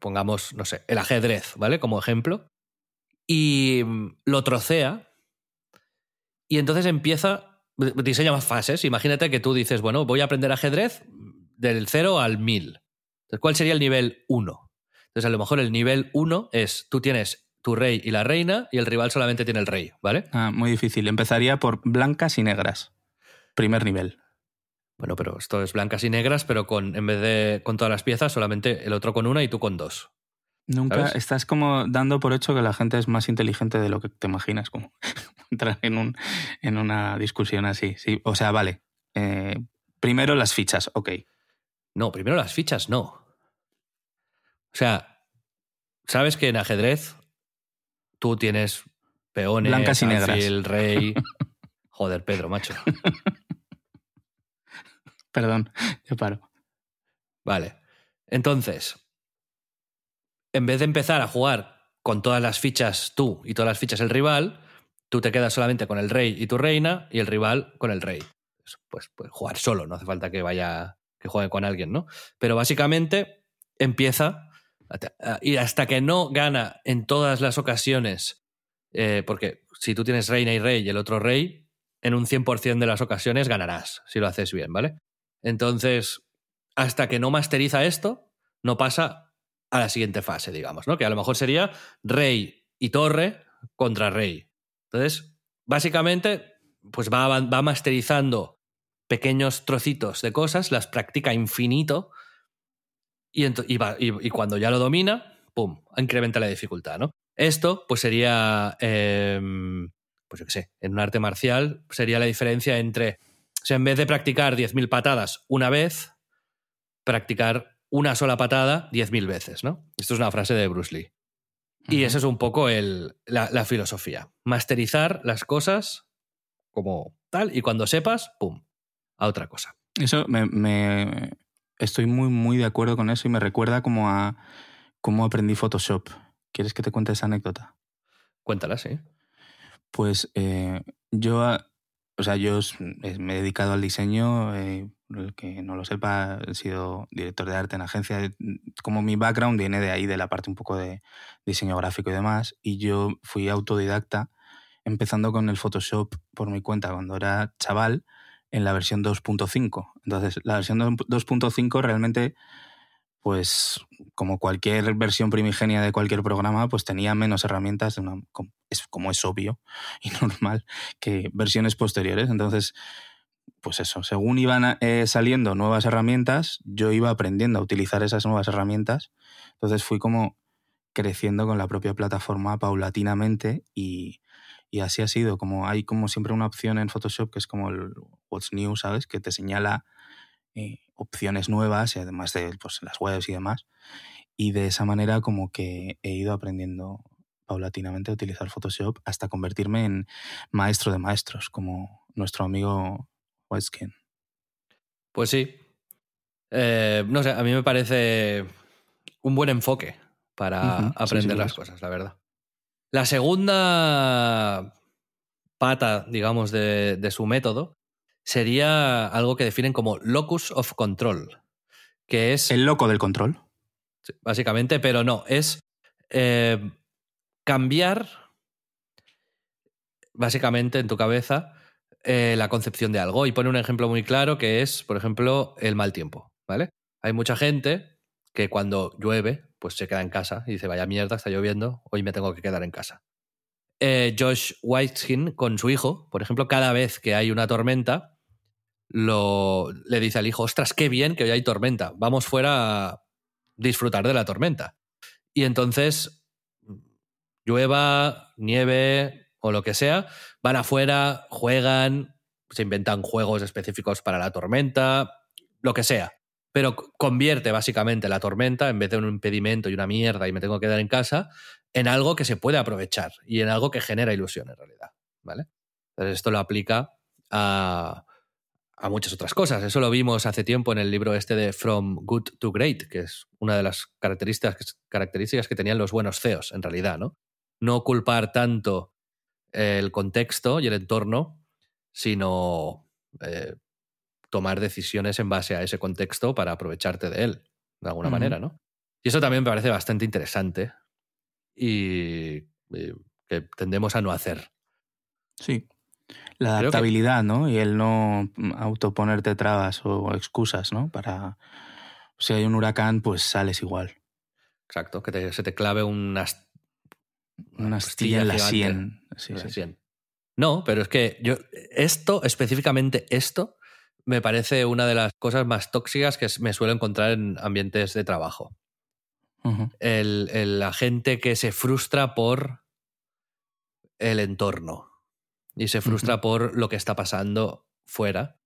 pongamos, no sé, el ajedrez, ¿vale? Como ejemplo, y lo trocea, y entonces empieza, diseña más fases. Imagínate que tú dices, bueno, voy a aprender ajedrez del 0 al 1000. Entonces, ¿cuál sería el nivel 1? Entonces, a lo mejor el nivel 1 es, tú tienes tu rey y la reina y el rival solamente tiene el rey, ¿vale? Ah, muy difícil. Empezaría por blancas y negras. Primer nivel. Bueno, pero esto es blancas y negras, pero con en vez de con todas las piezas, solamente el otro con una y tú con dos. Nunca ¿sabes? estás como dando por hecho que la gente es más inteligente de lo que te imaginas, como *laughs* entrar en, un, en una discusión así. Sí, o sea, vale. Eh, primero las fichas, ok. No, primero las fichas no. O sea, sabes que en ajedrez tú tienes peones, blancas y negras. el rey. *laughs* Joder, Pedro, macho. Perdón, yo paro. Vale. Entonces, en vez de empezar a jugar con todas las fichas tú y todas las fichas el rival, tú te quedas solamente con el rey y tu reina y el rival con el rey. Pues, pues jugar solo, no hace falta que vaya, que juegue con alguien, ¿no? Pero básicamente empieza y hasta que no gana en todas las ocasiones, eh, porque si tú tienes reina y rey y el otro rey, en un 100% de las ocasiones ganarás, si lo haces bien, ¿vale? Entonces, hasta que no masteriza esto, no pasa a la siguiente fase, digamos, ¿no? Que a lo mejor sería rey y torre contra rey. Entonces, básicamente, pues va, va masterizando pequeños trocitos de cosas, las practica infinito y, cuando ya lo domina, ¡pum!, incrementa la dificultad, ¿no? Esto, pues sería, em, pues yo qué sé, en un arte marcial, sería la diferencia entre, en vez de practicar 10.000 patadas una vez, practicar una sola patada 10.000 veces, ¿no? Esto es una frase de Bruce Lee. Y esa es un poco el, la, filosofía. Masterizar las cosas como tal y cuando sepas, ¡pum!, a otra cosa. Eso me, estoy muy, muy de acuerdo con eso y me recuerda como a cómo aprendí Photoshop. ¿Quieres que te cuente esa anécdota? Cuéntala, sí. Pues eh, yo, o sea, yo me he dedicado al diseño, eh, el que no lo sepa, he sido director de arte en agencia. Como mi background viene de ahí, de la parte un poco de diseño gráfico y demás, y yo fui autodidacta, empezando con el Photoshop por mi cuenta cuando era chaval en la versión 2.5. Entonces, la versión 2.5 realmente, pues como cualquier versión primigenia de cualquier programa, pues tenía menos herramientas, es, como es obvio y *laughs* normal, que versiones posteriores. Entonces, pues eso, según iban eh, saliendo nuevas herramientas, yo iba aprendiendo a utilizar esas nuevas herramientas. Entonces fui como creciendo con la propia plataforma paulatinamente y, y así ha sido, como hay como siempre una opción en Photoshop que es como el What's New, ¿sabes? Que te señala eh, opciones nuevas y además de pues, las webs y demás. Y de esa manera como que he ido aprendiendo paulatinamente a utilizar Photoshop hasta convertirme en maestro de maestros, como nuestro amigo Whiteskin. Pues sí. Eh, no sé, a mí me parece un buen enfoque para aprender las cosas, la verdad. La segunda pata, digamos, de, su método sería algo que definen como locus of control, que es... El loco del control. Básicamente, pero no, es eh, cambiar, básicamente, en tu cabeza eh, la concepción de algo. Y pone un ejemplo muy claro que es, por ejemplo, el mal tiempo, ¿vale? Hay mucha gente que cuando llueve pues se queda en casa y dice, vaya mierda, está lloviendo, hoy me tengo que quedar en casa. Eh, Josh Whiteskin con su hijo, por ejemplo, cada vez que hay una tormenta, lo, le dice al hijo, ostras, qué bien que hoy hay tormenta, vamos fuera a disfrutar de la tormenta. Y entonces, llueva, nieve o lo que sea, van afuera, juegan, se inventan juegos específicos para la tormenta, lo que sea pero convierte básicamente la tormenta, en vez de un impedimento y una mierda y me tengo que quedar en casa, en algo que se puede aprovechar y en algo que genera ilusión en realidad. ¿vale? Entonces esto lo aplica a, a muchas otras cosas. Eso lo vimos hace tiempo en el libro este de From Good to Great, que es una de las características, características que tenían los buenos CEOs, en realidad, ¿no? No culpar tanto el contexto y el entorno, sino eh, tomar decisiones en base a ese contexto para aprovecharte de él, de alguna manera, ¿no? Y eso también me parece bastante interesante y, que tendemos a no hacer. Sí. La adaptabilidad, ¿no? Y el no autoponerte trabas o excusas, ¿no? Para. Si hay un huracán, pues sales igual. Exacto, que se te clave una, una astilla en la sien. Sí, No, pero es que yo. Esto, específicamente esto, me parece una de las cosas más tóxicas que me suelo encontrar en ambientes de trabajo. el, la gente que se frustra por el entorno y se frustra por lo que está pasando fuera.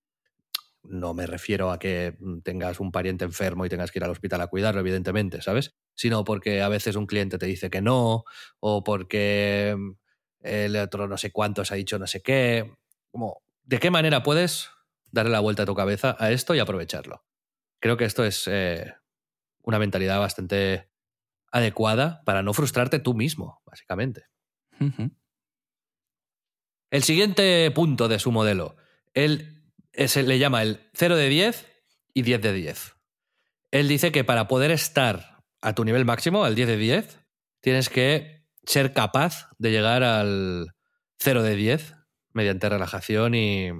No me refiero a que tengas un pariente enfermo y tengas que ir al hospital a cuidarlo, evidentemente, ¿sabes? Sino porque a veces un cliente te dice que no, o porque el otro no sé cuántos ha dicho no sé qué. Como, ¿De qué manera puedes darle la vuelta a tu cabeza a esto y aprovecharlo. Creo que esto es eh, una mentalidad bastante adecuada para no frustrarte tú mismo, básicamente. El siguiente punto de su modelo, él le llama el 0 de 10 y 10 de 10. Él dice que para poder estar a tu nivel máximo, al 10 de 10, tienes que ser capaz de llegar al 0 de 10 mediante relajación y,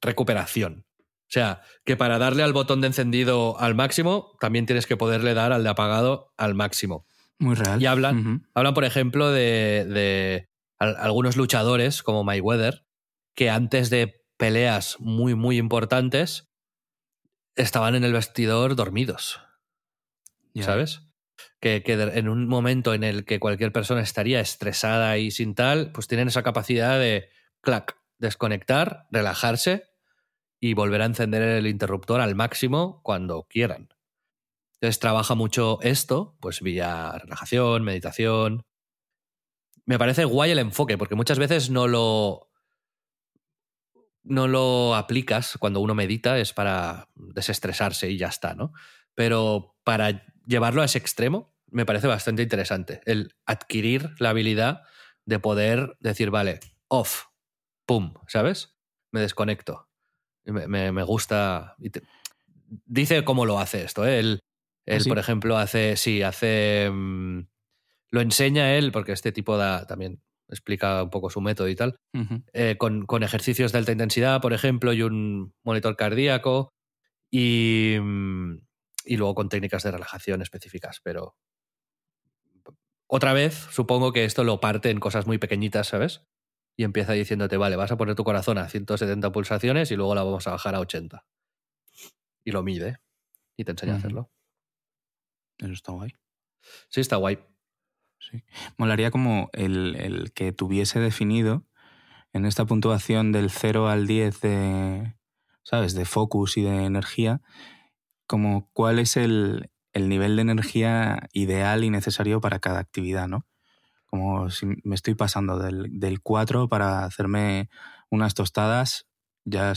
recuperación. O sea, que para darle al botón de encendido al máximo, también tienes que poderle dar al de apagado al máximo. Muy real. Y hablan, hablan por ejemplo, de, de algunos luchadores como Mayweather, que antes de peleas muy, muy importantes, estaban en el vestidor dormidos. ¿Sabes? Que, en un momento en el que cualquier persona estaría estresada y sin tal, pues tienen esa capacidad de, clac, desconectar, relajarse y volver a encender el interruptor al máximo cuando quieran. Entonces trabaja mucho esto, pues vía relajación, meditación. Me parece guay el enfoque, porque muchas veces no lo. No lo aplicas cuando uno medita, es para desestresarse y ya está, ¿no? Pero para llevarlo a ese extremo, me parece bastante interesante. El adquirir la habilidad de poder decir, vale, off, pum, ¿sabes? Me desconecto. Me, me, gusta. Dice cómo lo hace esto. ¿eh? Él, ¿Ah, él por ejemplo, hace. Sí, hace. Mm, lo enseña él, porque este tipo da, también explica un poco su método y tal. Eh, con, con, ejercicios de alta intensidad, por ejemplo, y un monitor cardíaco. Y, mm, y luego con técnicas de relajación específicas. Pero. Otra vez, supongo que esto lo parte en cosas muy pequeñitas, ¿sabes? y empieza diciéndote, vale, vas a poner tu corazón a 170 pulsaciones y luego la vamos a bajar a 80. Y lo mide y te enseña a hacerlo. Eso está guay. Sí, está guay. Sí. Molaría como el, que tuviese definido en esta puntuación del 0 al 10 de, ¿sabes? De focus y de energía, como cuál es el, el nivel de energía ideal y necesario para cada actividad, ¿no? como si me estoy pasando del, del 4 para hacerme unas tostadas, ya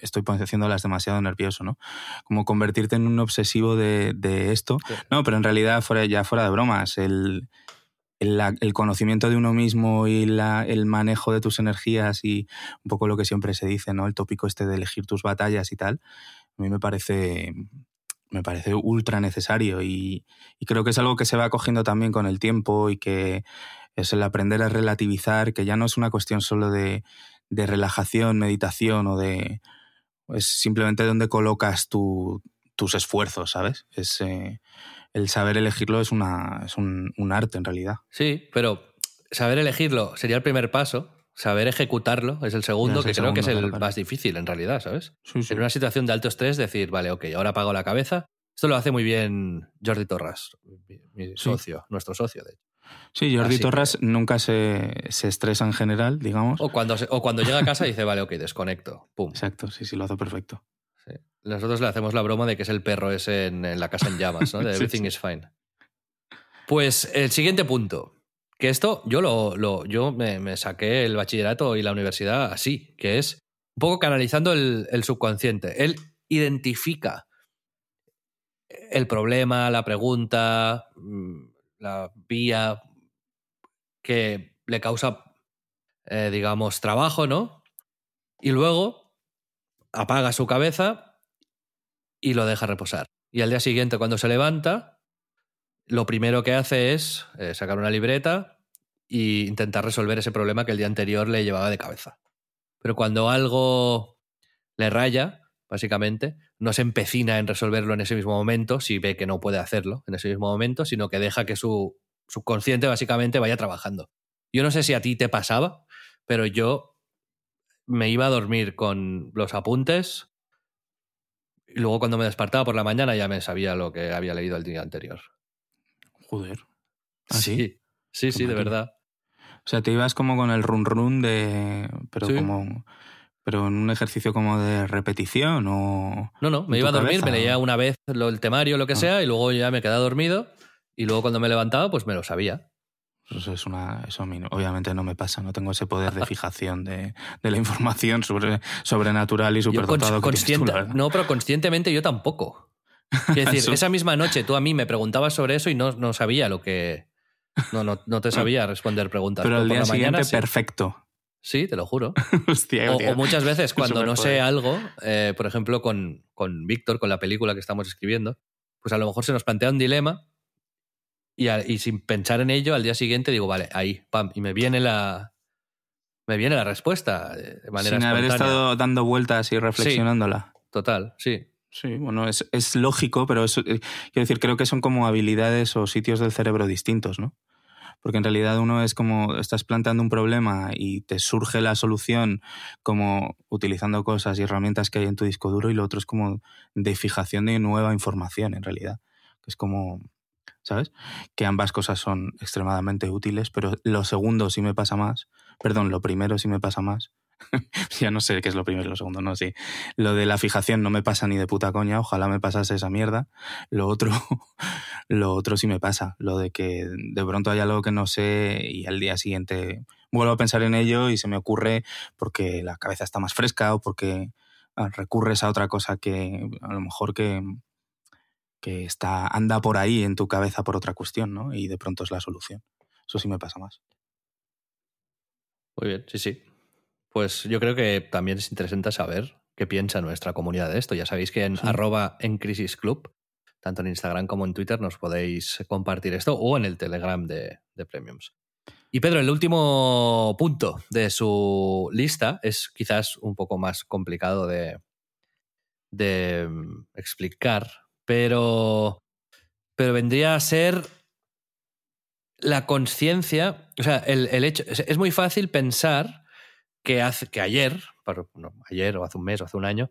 estoy haciéndolas demasiado nervioso, ¿no? Como convertirte en un obsesivo de, de esto. No, pero en realidad, fuera, ya fuera de bromas, el, el, el conocimiento de uno mismo y la, el manejo de tus energías y un poco lo que siempre se dice, ¿no? El tópico este de elegir tus batallas y tal, a mí me parece me parece ultra necesario y, creo que es algo que se va cogiendo también con el tiempo y que es el aprender a relativizar, que ya no es una cuestión solo de, relajación, meditación o de... Es simplemente donde colocas tus esfuerzos, ¿sabes? Es, eh, el saber elegirlo es, una, es un arte en realidad. Sí, pero saber elegirlo sería el primer paso, saber ejecutarlo es el segundo, que creo que es el más difícil en realidad, ¿sabes? En una situación de alto estrés, decir, vale, ok, ahora apago la cabeza. Esto lo hace muy bien Jordi Torras, mi, socio, nuestro socio, de hecho. Sí, Jordi Torras nunca se, estresa en general, digamos. O cuando, o cuando llega a casa dice, vale, ok, desconecto. Pum. Exacto, sí, sí, lo hace perfecto. Nosotros le hacemos la broma de que es el perro ese en, la casa en llamas, ¿no? *laughs* De everything is fine. Pues el siguiente punto. Que esto yo lo, lo yo me, saqué el bachillerato y la universidad así, que es un poco canalizando el, subconsciente. Él identifica el problema, la pregunta, mm, la vía que le causa, eh, digamos, trabajo, ¿no? Y luego apaga su cabeza y lo deja reposar. Y al día siguiente, cuando se levanta, lo primero que hace es eh, sacar una libreta e intentar resolver ese problema que el día anterior le llevaba de cabeza. Pero cuando algo le raya, básicamente, no se empecina en resolverlo en ese mismo momento, si ve que no puede hacerlo en ese mismo momento, sino que deja que su subconsciente básicamente vaya trabajando. Yo no sé si a ti te pasaba, pero yo me iba a dormir con los apuntes y luego cuando me despertaba por la mañana ya me sabía lo que había leído el día anterior. Joder. ¿Ah, sí, sí, sí, de verdad. O sea, te ibas como con el run run de. Pero como. Pero en un ejercicio como de repetición o. No, no, me iba a dormir, me leía una vez el temario, lo que ah. sea, y luego ya me quedaba dormido. Y luego cuando me levantaba, pues me lo sabía. Eso es una, eso a mí obviamente no me pasa, no tengo ese poder de fijación de, de la información sobre, sobrenatural y superdotado. Consciente, no, pero conscientemente yo tampoco. *laughs* Es decir, esa misma noche tú a mí me preguntabas sobre eso y no, no sabía lo que. No, no, no te *laughs* sabía responder preguntas. Pero el día siguiente, perfecto. Sí, te lo juro. *laughs* o, muchas veces cuando no sé algo, eh, por ejemplo, con, con Víctor, con la película que estamos escribiendo, pues a lo mejor se nos plantea un dilema y, y, sin pensar en ello, al día siguiente digo, vale, ahí, pam, y me viene la, me viene la respuesta de manera Sin haber estado dando vueltas y reflexionándola. total, sí. Sí, bueno, es, es lógico, pero eh, quiero decir, creo que son como habilidades o sitios del cerebro distintos, ¿no? Porque en realidad uno es como estás planteando un problema y te surge la solución como utilizando cosas y herramientas que hay en tu disco duro y lo otro es como de fijación de nueva información en realidad. Es como, ¿sabes? Que ambas cosas son extremadamente útiles, pero lo segundo sí me pasa más, perdón, lo primero sí me pasa más *laughs* ya no sé qué es lo primero y lo segundo, no, sí. Lo de la fijación no me pasa ni de puta coña, ojalá me pasase esa mierda. Lo otro, *laughs* lo otro sí me pasa, lo de que de pronto hay algo que no sé y al día siguiente vuelvo a pensar en ello y se me ocurre porque la cabeza está más fresca o porque ah, recurres a otra cosa que a lo mejor que, que está, anda por ahí en tu cabeza por otra cuestión, ¿no? Y de pronto es la solución. Eso sí me pasa más. Muy bien, sí, sí. Pues yo creo que también es interesante saber qué piensa nuestra comunidad de esto. Ya sabéis que en arroba en Crisis Club, tanto en Instagram como en Twitter, nos podéis compartir esto o en el Telegram de, Premiums. Y Pedro, el último punto de su lista es quizás un poco más complicado de, de mm, explicar, pero, pero vendría a ser la conciencia, o sea, el, el, hecho, es muy fácil pensar que, hace, que ayer, ayer o hace un mes o hace un año,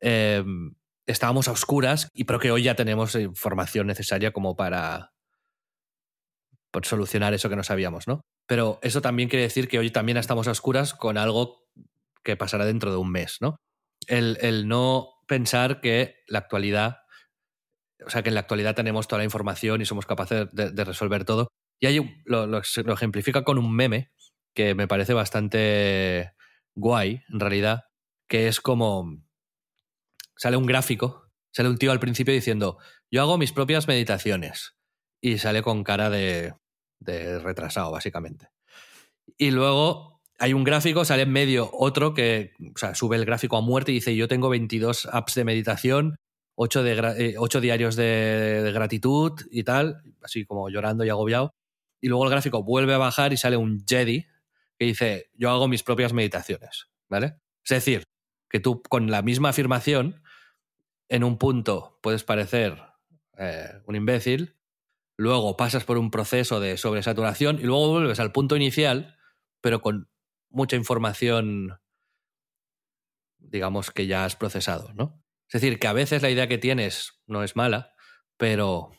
em, estábamos a oscuras, y pero que hoy ya tenemos información necesaria como para, solucionar eso que no sabíamos, ¿no? Pero eso también quiere decir que hoy también estamos a oscuras con algo que pasará dentro de un mes, ¿no? El, no pensar que la actualidad, o sea, que en la actualidad tenemos toda la información y somos capaces de, resolver todo. Y hay, lo, lo, ejemplifica con un meme que me parece bastante guay, en realidad, que es como... Sale un gráfico, sale un tío al principio diciendo, yo hago mis propias meditaciones. Y sale con cara de, de retrasado, básicamente. Y luego hay un gráfico, sale en medio otro que o sea, sube el gráfico a muerte y dice, yo tengo 22 apps de meditación, 8, de, 8 eh, diarios de, de, gratitud y tal, así como llorando y agobiado. Y luego el gráfico vuelve a bajar y sale un Jedi, que dice, yo hago mis propias meditaciones, ¿vale? Es decir, que tú con la misma afirmación, en un punto puedes parecer eh, un imbécil, luego pasas por un proceso de sobresaturación y luego vuelves al punto inicial, pero con mucha información, digamos, que ya has procesado, ¿no? Es decir, que a veces la idea que tienes no es mala, pero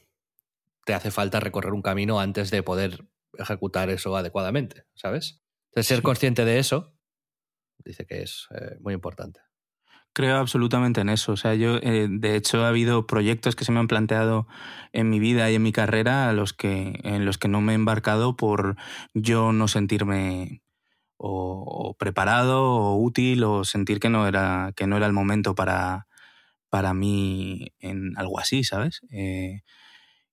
te hace falta recorrer un camino antes de poder ejecutar eso adecuadamente, ¿sabes? Entonces, ser consciente de eso, dice que es eh, muy importante. Creo absolutamente en eso. O sea, yo, eh, de hecho, ha habido proyectos que se me han planteado en mi vida y en mi carrera los que, en los que no me he embarcado por yo no sentirme o, preparado o útil o sentir que no era, que no era el momento para, para mí en algo así, ¿sabes? Eh,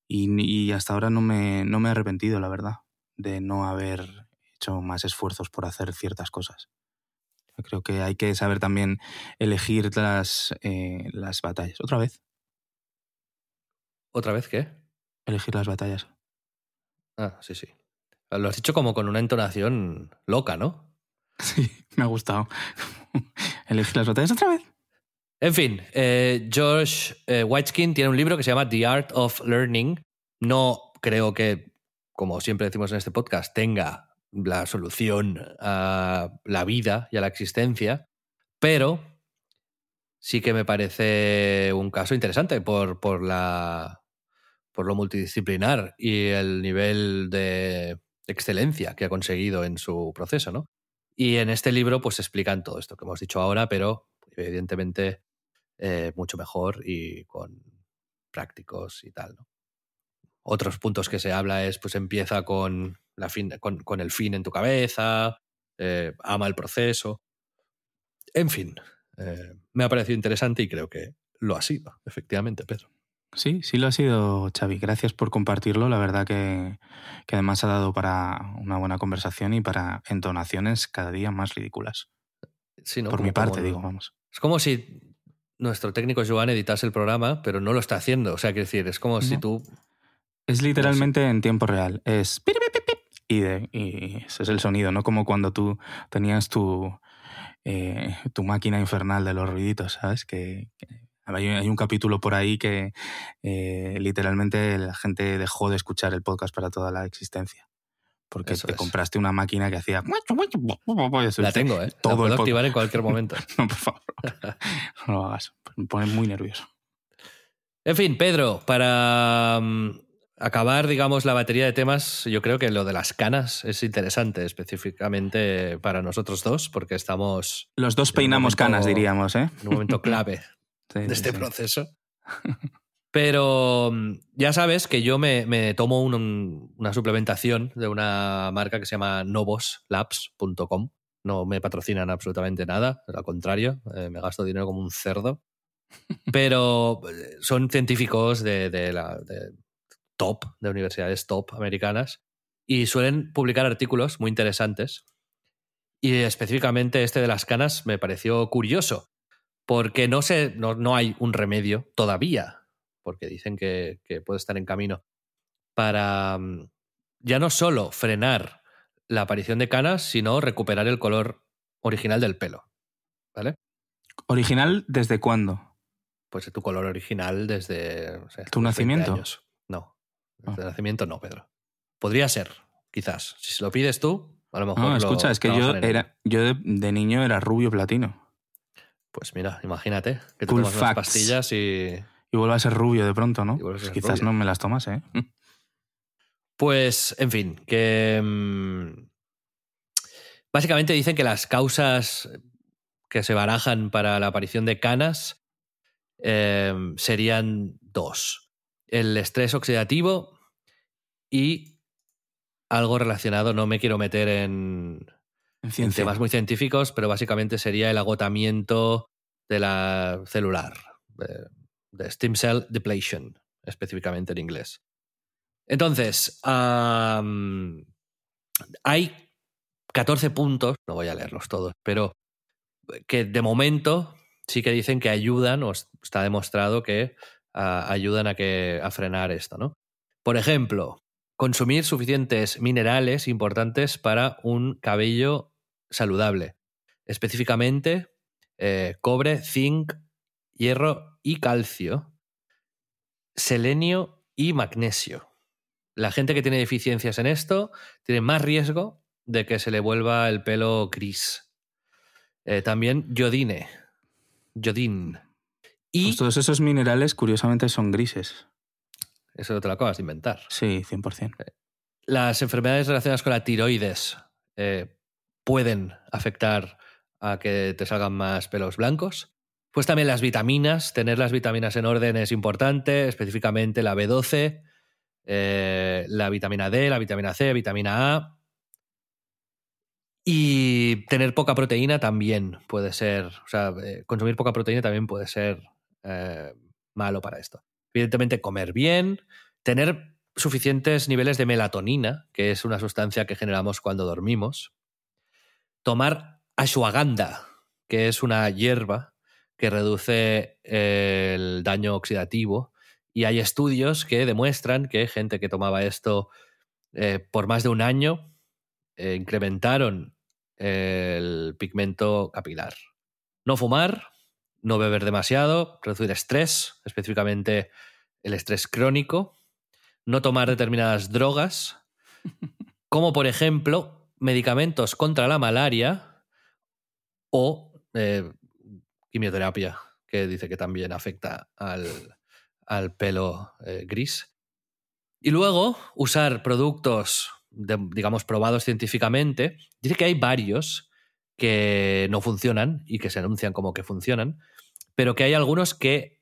y, y, hasta ahora no me, no me he arrepentido, la verdad, de no haber hecho más esfuerzos por hacer ciertas cosas. Creo que hay que saber también elegir las, eh, las batallas. ¿Otra vez? ¿Otra vez qué? Elegir las batallas. Ah, sí, sí. Lo has dicho como con una entonación loca, ¿no? *laughs* Sí, me ha gustado. *laughs* Elegir las batallas otra vez. En fin, eh, George eh, Whiteskin tiene un libro que se llama The Art of Learning. No creo que, como siempre decimos en este podcast, tenga la solución a la vida y a la existencia, pero sí que me parece un caso interesante por, por, la, por lo multidisciplinar y el nivel de excelencia que ha conseguido en su proceso, ¿no? Y en este libro pues explican todo esto que hemos dicho ahora, pero evidentemente eh, mucho mejor y con prácticos y tal, ¿no? Otros puntos que se habla es, pues empieza con con, el fin en tu cabeza, eh, ama el proceso. En fin, eh, me ha parecido interesante y creo que lo ha sido, efectivamente, Pedro. Sí, sí lo ha sido, Xavi. Gracias por compartirlo. La verdad que, además ha dado para una buena conversación y para entonaciones cada día más ridículas. Por mi parte, digo, vamos. Es como si nuestro técnico Joan editase el programa, pero no lo está haciendo. O sea, quiero decir, es como si tú... Es literalmente en tiempo real. Es y, ese es el sonido, ¿no? Como cuando tú tenías tu, eh, tu máquina infernal de los ruiditos, ¿sabes? Que, hay, un capítulo por ahí que eh, literalmente la gente dejó de escuchar el podcast para toda la existencia. Porque te compraste una máquina que hacía. La tengo, ¿eh? Todo la puedo activar en cualquier *laughs* momento. no, por favor. No lo hagas. Me pone muy nervioso. En fin, Pedro, para mm, acabar, digamos, la batería de temas, yo creo que lo de las canas es interesante, específicamente para nosotros dos, porque estamos. Los dos peinamos canas, diríamos, ¿eh? En un momento clave *laughs* de este proceso. *laughs* Pero mm, ya sabes que yo me, tomo una suplementación de una marca que se llama novoslabs.com. No me patrocinan absolutamente nada, al contrario, eh, me gasto dinero como un cerdo. *laughs* Pero eh, son científicos de, la top, de universidades top americanas, y suelen publicar artículos muy interesantes. Y específicamente este de las canas me pareció curioso, porque no, sé, no, hay un remedio todavía, porque dicen que, puede estar en camino, para mm, ya no solo frenar la aparición de canas, sino recuperar el color original del pelo. ¿Vale? ¿Original desde cuándo? Pues tu color original desde... ¿Tu nacimiento? No, desde el ah. nacimiento no, Pedro. Podría ser, quizás. Si se lo pides tú, a lo mejor... No, escucha, es que yo, era, yo de niño era rubio platino. Pues mira, imagínate que te tomas unas pastillas y. Y vuelve a ser rubio de pronto, ¿no? Pues quizás no me las tomas, ¿eh? Pues, en fin, que. Mm, básicamente dicen que las causas que se barajan para la aparición de canas em, serían dos: el estrés oxidativo y algo relacionado, no me quiero meter en, en, temas muy científicos, pero básicamente sería el agotamiento de la celular, de, stem cell depletion, específicamente en inglés. Entonces, hay 14 puntos, no voy a leerlos todos, pero que de momento sí que dicen que ayudan, o está demostrado que ayudan a, que, a frenar esto, ¿no? Por ejemplo, consumir suficientes minerales importantes para un cabello saludable. Específicamente, eh, cobre, zinc, hierro y calcio, selenio y magnesio. La gente que tiene deficiencias en esto tiene más riesgo de que se le vuelva el pelo gris. Eh, también yodine, yodín. Y pues todos esos minerales, curiosamente, son grises. Eso te lo acabas de inventar. Sí, 100%. Eh, las enfermedades relacionadas con la tiroides pueden afectar a que te salgan más pelos blancos. Pues también las vitaminas, tener las vitaminas en orden es importante, específicamente la B12, eh, la vitamina D, la vitamina C, vitamina A. Y tener poca proteína también puede ser, o sea, eh, consumir poca proteína también puede ser eh, malo para esto. Evidentemente, comer bien, tener suficientes niveles de melatonina, que es una sustancia que generamos cuando dormimos, tomar ashwagandha, que es una hierba que reduce el daño oxidativo. Y hay estudios que demuestran que gente que tomaba esto eh, por más de un año eh, incrementaron el pigmento capilar. No fumar, no beber demasiado, reducir estrés, específicamente el estrés crónico, no tomar determinadas drogas, *laughs* como por ejemplo medicamentos contra la malaria o eh, quimioterapia, que dice que también afecta al, pelo eh, gris. Y luego usar productos, digamos, probados científicamente. Dice que hay varios que no funcionan y que se anuncian como que funcionan, pero que hay algunos que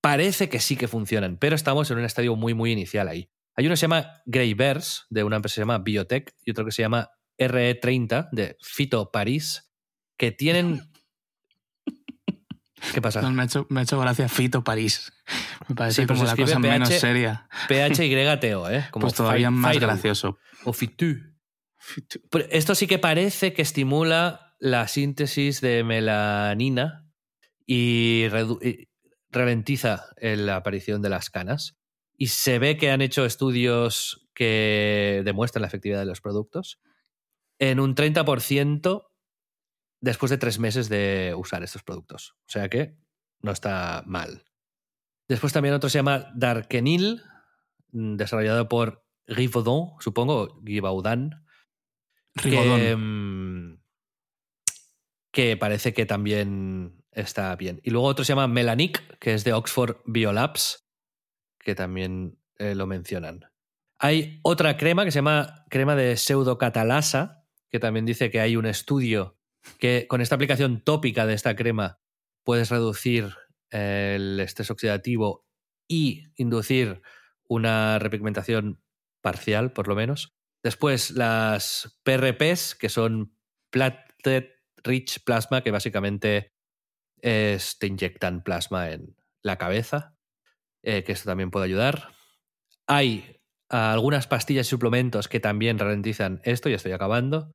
parece que sí que funcionan, pero estamos en un estadio muy, muy inicial ahí. Hay uno que se llama Greyverse, de una empresa que se llama Biotech, y otro que se llama RE30 de Fito París, que tienen... *laughs* ¿Qué pasa? me, ha hecho, me, ha hecho, gracia Fito París. Me parece como la cosa menos seria. PHYTO, *laughs* ¿eh? Como pues todavía más gracioso. O Fitu. Esto sí que parece que estimula la síntesis de melanina y, y ralentiza la aparición de las canas. Y se ve que han hecho estudios que demuestran la efectividad de los productos en un 30% después de tres meses de usar estos productos. O sea que no está mal. Después también otro se llama Darkenil, mm, desarrollado por Rivaudon, supongo, Givaudan. Que, mm, que parece que también está bien. Y luego otro se llama Melanic, que es de Oxford Biolabs, que también eh, lo mencionan. Hay otra crema que se llama crema de pseudocatalasa, que también dice que hay un estudio que con esta aplicación tópica de esta crema puedes reducir el estrés oxidativo y inducir una repigmentación parcial, por lo menos. Después, las PRPs, que son Platelet Rich Plasma, que básicamente es, te inyectan plasma en la cabeza, eh, que esto también puede ayudar. Hay algunas pastillas y suplementos que también ralentizan esto, ya estoy acabando.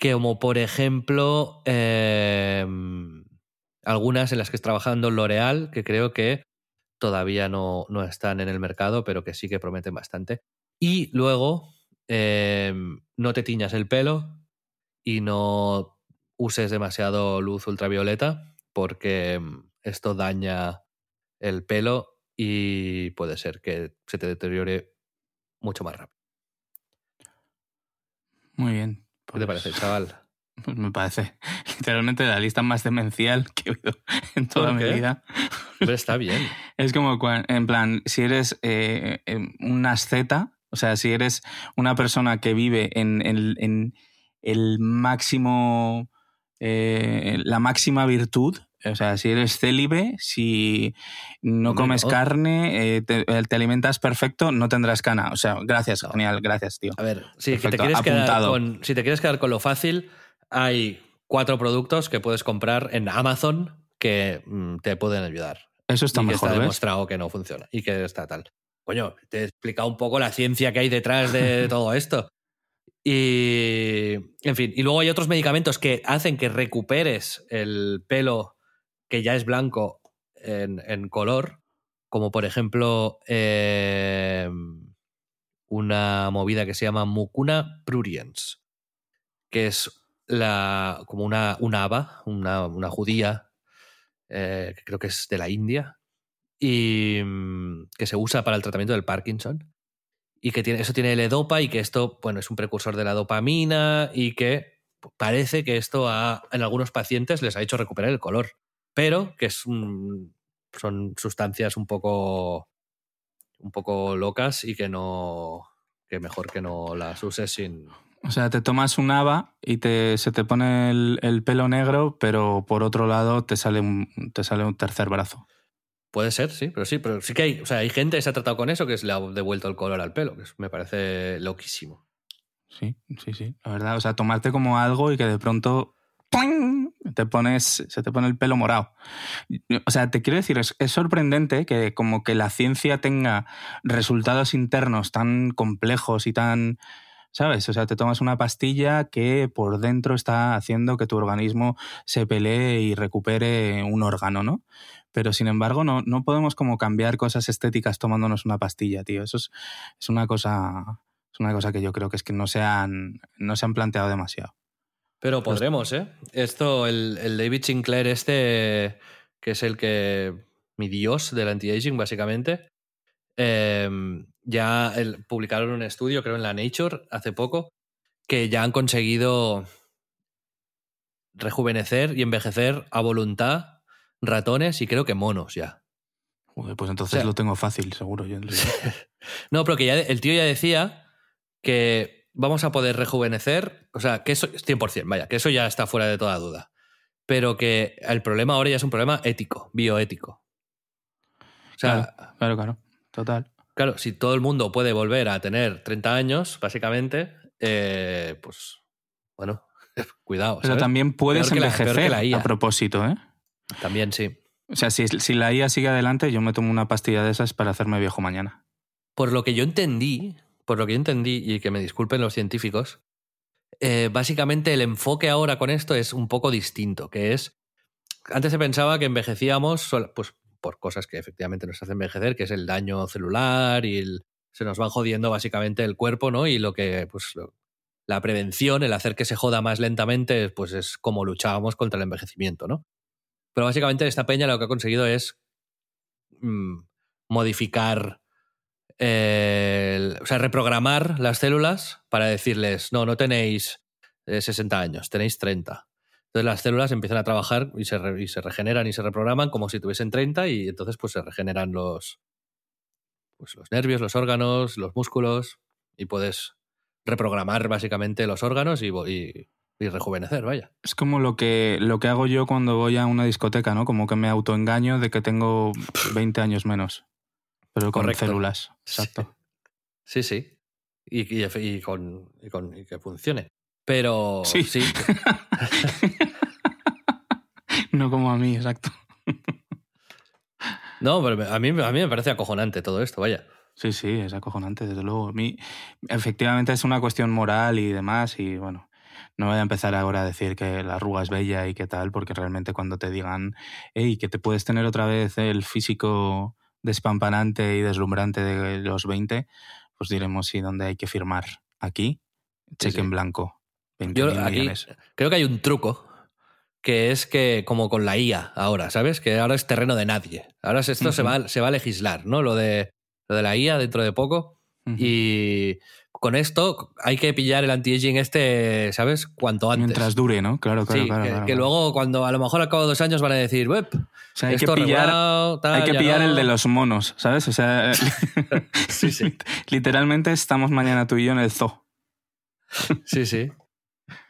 Que como por ejemplo em, algunas en las que está trabajando L'Oreal, que creo que todavía no, no, están en el mercado, pero que sí que prometen bastante. Y luego, em, no te tiñas el pelo y no uses demasiado luz ultravioleta, porque em, esto daña el pelo y puede ser que se te deteriore mucho más rápido. Muy bien. ¿Qué te parece, pues chaval? *laughs* Pues me parece *laughs* literalmente la lista más demencial que he oído *laughs* en toda mi vida. Pero está bien. Es como, en plan, si eres eh, em, un asceta, o sea, si eres una persona que vive en, el máximo, eh, la máxima virtud, o sea, si eres célibe, si no comes carne, eh, te, alimentas perfecto, no tendrás cana. O sea, gracias, genial, gracias, tío. A ver, si te, quieres quedar con, si te quieres quedar con lo fácil, hay cuatro productos que puedes comprar en Amazon que mm, te pueden ayudar. Eso está y mejor. Que está demostrado que no funciona y que está tal. Coño, te he explicado un poco la ciencia que hay detrás de *laughs* todo esto. Y, en fin, y luego hay otros medicamentos que hacen que recuperes el pelo que ya es blanco en, color, como por ejemplo em, una movida que se llama Mucuna pruriens, que es la, como una, una haba, una, judía, eh, que creo que es de la India, y mm, que se usa para el tratamiento del Parkinson. Y que tiene, eso tiene el edopa y que esto, bueno, es un precursor de la dopamina y que parece que esto en algunos pacientes les ha hecho recuperar el color pero que es son sustancias un poco, un poco locas y que no que mejor que no las uses sin... O sea, te tomas un haba y te, se te pone el, pelo negro, pero por otro lado te sale un, te sale un tercer brazo. Puede ser, sí, pero sí, pero sí que hay, o sea, hay gente que se ha tratado con eso que le ha devuelto el color al pelo, que me parece loquísimo. Sí, sí, sí, la verdad, o sea, tomarte como algo y que de pronto te pones, se te pone el pelo morado. O sea, te quiero decir, es, sorprendente que como que la ciencia tenga resultados internos tan complejos y tan... ¿Sabes? O sea, te tomas una pastilla que por dentro está haciendo que tu organismo se pelee y recupere un órgano, ¿no? Pero sin embargo, no, no podemos como cambiar cosas estéticas tomándonos una pastilla, tío. Eso es, es una cosa. Es una cosa que yo creo que es que no se han, no se han planteado demasiado. Pero podremos, ¿eh? Esto, el, David Sinclair este, que es el que... mi dios del anti-aging, básicamente, em, ya publicaron un estudio, creo, en la Nature hace poco, que ya han conseguido rejuvenecer y envejecer a voluntad ratones y creo que monos ya. pues entonces lo tengo fácil, seguro. Yo *laughs* no, pero que ya el tío ya decía que vamos a poder rejuvenecer, o sea, que eso, 100%, vaya, que eso ya está fuera de toda duda. Pero que el problema ahora ya es un problema ético, bioético. O sea, claro, claro, total. Claro, si todo el mundo puede volver a tener 30 años, básicamente, eh, pues bueno, *laughs* cuidado. Pero también puedes envejecer a propósito, ¿eh? También sí. O sea, si, si la IA sigue adelante, yo me tomo una pastilla de esas para hacerme viejo mañana. Por lo que yo entendí, por lo que yo entendí, y que me disculpen los científicos, eh, básicamente el enfoque ahora con esto es un poco distinto, que es, antes se pensaba que envejecíamos pues, por cosas que efectivamente nos hacen envejecer, que es el daño celular y se nos van jodiendo básicamente el cuerpo, ¿no? Y lo que, pues, la prevención, el hacer que se joda más lentamente, pues es como luchábamos contra el envejecimiento, ¿no? Pero básicamente esta peña lo que ha conseguido es mm, modificar, eh, o sea, reprogramar las células para decirles, no, no tenéis 60 eh, años, tenéis 30. Entonces las células empiezan a trabajar y se, y se, regeneran y se reprograman como si tuviesen 30 y entonces pues se regeneran los, pues, los nervios, los órganos, los músculos y puedes reprogramar básicamente los órganos y, y, rejuvenecer, vaya. Es como lo que, lo que hago yo cuando voy a una discoteca, ¿no? Como que me autoengaño de que tengo *laughs* 20 años menos, pero con células. Exacto. Sí, sí. Y, y, con, con, y que funcione. Pero sí. sí. *laughs* no como a mí, exacto. *laughs* no, pero a mí, a mí me parece acojonante todo esto, vaya. Sí, sí, es acojonante, desde luego. A mí, efectivamente, es una cuestión moral y demás, y bueno, no voy a empezar ahora a decir que la arruga es bella y qué tal, porque realmente cuando te digan, hey, que te puedes tener otra vez el físico despampanante y deslumbrante de los 20, pues diremos sí, dónde hay que firmar. Aquí, cheque en blanco. Yo aquí creo que hay un truco que es que, como con la IA ahora, ¿sabes? Que ahora es terreno de nadie. Ahora esto se, va, se va a legislar, ¿no? Lo de, lo de la IA dentro de poco. Y con esto hay que pillar el anti-aging este, ¿sabes? Cuanto antes. Mientras dure, ¿no? Claro, claro, claro, que, luego, cuando a lo mejor al cabo de dos años van a decir, web. O sea, hay que pillar, hay que pillar el de los monos, ¿sabes? O sea, *laughs* sí, sí. *laughs* literalmente estamos mañana tú y yo en el zoo. Sí, sí.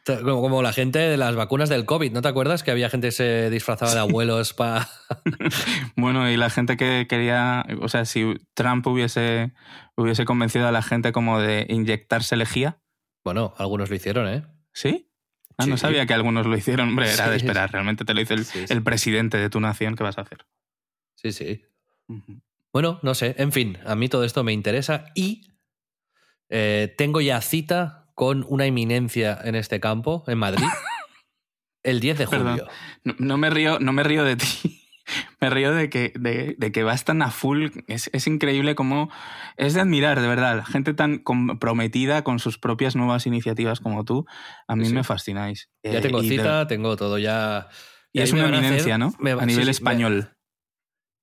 Como, la gente de las vacunas del COVID, ¿no te acuerdas que había gente que se disfrazaba de abuelos para... *laughs* bueno, y la gente que quería, o sea, si Trump hubiese, hubiese convencido a la gente como de inyectarse lejía. Bueno, algunos lo hicieron, ¿eh? ¿Sí? Ah, no sabía que algunos lo hicieron. Hombre, era de esperar. Realmente te lo hizo el, presidente de tu nación. ¿Qué vas a hacer? Sí, sí. Bueno, no sé. En fin, a mí todo esto me interesa y eh, tengo ya cita con una eminencia en este campo, en Madrid, *laughs* el 10 de julio. No, me río, no me río de ti. *laughs* Me río de que, de, que vas tan a full. Es, increíble cómo. Es de admirar, de verdad. Gente tan comprometida con sus propias nuevas iniciativas como tú. A mí me fascináis. Ya tengo eh, cita, tengo todo ya. Y, es una eminencia, ¿no? a nivel español.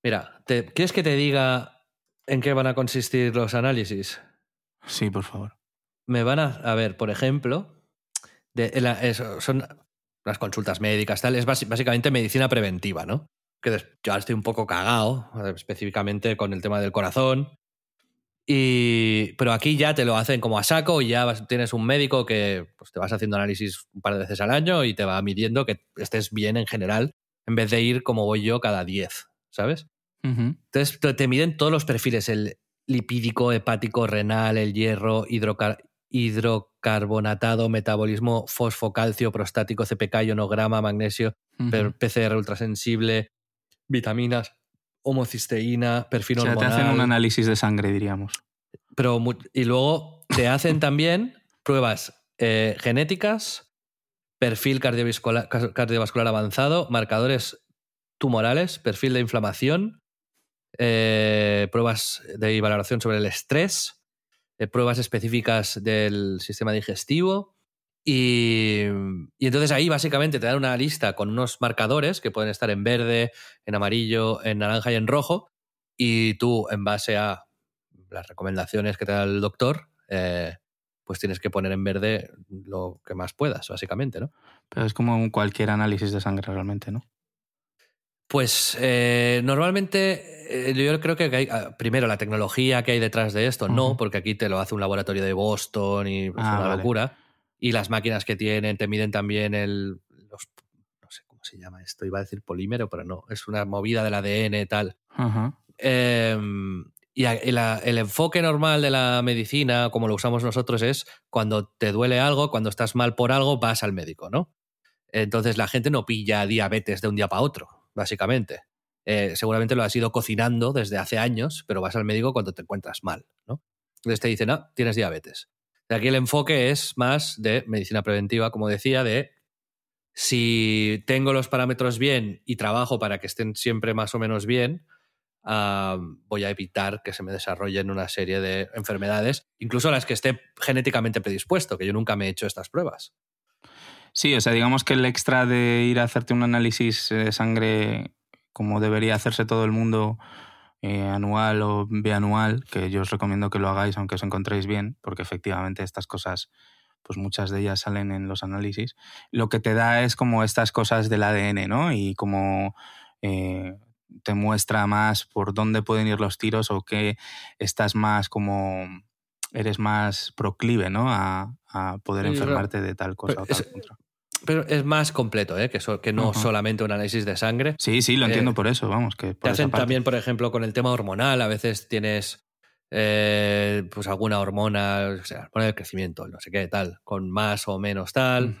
mira, ¿quieres que te diga en qué van a consistir los análisis? Sí, por favor me van a, a ver, por ejemplo, de, son las consultas médicas, tal, es básicamente medicina preventiva, ¿no? Que yo ahora estoy un poco cagado, específicamente con el tema del corazón. Y, pero aquí ya te lo hacen como a saco y ya tienes un médico que pues, te vas haciendo análisis un par de veces al año y te va midiendo que estés bien en general, en vez de ir como voy yo cada 10, ¿sabes? Entonces te, miden todos los perfiles, el lipídico, hepático, renal, el hierro, hidrocar hidrocarbonatado, metabolismo fosfocalcio, prostático, CPK, ionograma, magnesio, PCR ultrasensible, vitaminas, homocisteína, perfil o sea, te hacen un análisis de sangre, diríamos. Pero, y luego te hacen *laughs* también pruebas eh, genéticas, perfil cardiovascular, avanzado, marcadores tumorales, perfil de inflamación, eh, pruebas de valoración sobre el estrés, pruebas específicas del sistema digestivo. Y, entonces ahí básicamente te dan una lista con unos marcadores que pueden estar en verde, en amarillo, en naranja y en rojo. Y tú, en base a las recomendaciones que te da el doctor, eh, pues tienes que poner en verde lo que más puedas, básicamente, ¿no? Pero es como cualquier análisis de sangre realmente, ¿no? Pues eh, normalmente eh, yo creo que hay, ah, primero la tecnología que hay detrás de esto, no, porque aquí te lo hace un laboratorio de Boston y es ah, una locura. Y las máquinas que tienen te miden también el, los, no sé cómo se llama esto, iba a decir polímero, pero no, es una movida del ADN y tal. Em, y el enfoque normal de la medicina, como lo usamos nosotros, es cuando te duele algo, cuando estás mal por algo, vas al médico, ¿no? Entonces la gente no pilla diabetes de un día para otro básicamente. Eh, seguramente lo has ido cocinando desde hace años, pero vas al médico cuando te encuentras mal, ¿no? Entonces te dicen, no, tienes diabetes. De aquí el enfoque es más de medicina preventiva, como decía, de si tengo los parámetros bien y trabajo para que estén siempre más o menos bien, voy a evitar que se me desarrollen una serie de enfermedades, incluso las que esté genéticamente predispuesto, que yo nunca me he hecho estas pruebas. Sí, o sea, digamos que el extra de ir a hacerte un análisis de sangre como debería hacerse todo el mundo eh, anual o bianual, que yo os recomiendo que lo hagáis aunque os encontréis bien, porque efectivamente estas cosas, pues muchas de ellas salen en los análisis, lo que te da es como estas cosas del ADN, ¿no? Y como eh, te muestra más por dónde pueden ir los tiros o que estás más como eres más proclive, ¿no? A, poder enfermarte de tal cosa o tal pero es más completo, ¿eh? que, que no solamente un análisis de sangre. Sí, sí, lo entiendo eh, por eso, vamos. Que te hacen también, por ejemplo, con el tema hormonal, a veces tienes eh, pues alguna hormona, o sea, hormona del crecimiento, no sé qué, tal, con más o menos tal.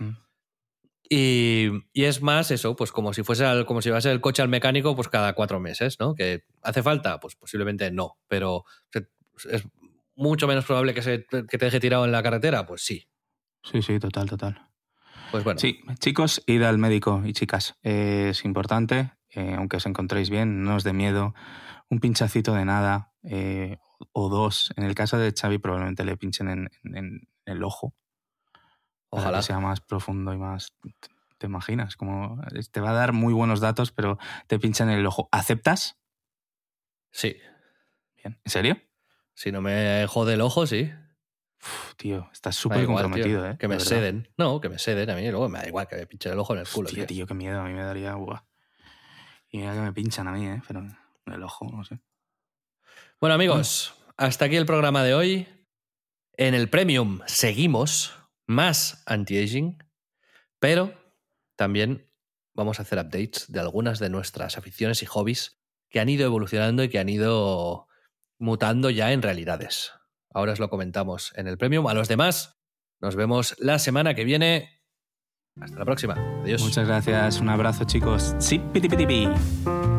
y, es más eso, pues como si fuese como si el coche al mecánico, pues cada cuatro meses, ¿no? Que hace falta, pues posiblemente no, pero es mucho menos probable que, se, que te deje tirado en la carretera, pues sí. Sí, sí, total, total. Pues bueno. Sí, chicos, id al médico y chicas. es importante, eh, aunque os encontréis bien, no os dé miedo. Un pinchacito de nada eh, o dos. En el caso de Xavi probablemente le pinchen en, el ojo. Ojalá. que sea más profundo y más... ¿Te imaginas? Como te va a dar muy buenos datos, pero te pinchan en el ojo. ¿Aceptas? Sí. Bien. ¿En serio? Si no me jode el ojo, sí tío, estás súper comprometido, ¿eh? Que me ceden. No, que me ceden a mí. Luego me da igual que me pinchen el ojo en el culo. Tío, tío, qué miedo. A mí me daría. agua Y mira que me pinchan a mí, ¿eh? Pero en el ojo, no sé. Bueno, amigos, hasta aquí el programa de hoy. En el Premium seguimos más anti-aging, pero también vamos a hacer updates de algunas de nuestras aficiones y hobbies que han ido evolucionando y que han ido mutando ya en realidades. Ahora os lo comentamos en el Premium. A los demás, nos vemos la semana que viene. Hasta la próxima. Adiós. Muchas gracias. Un abrazo, chicos. Sí, piti, piti, piti.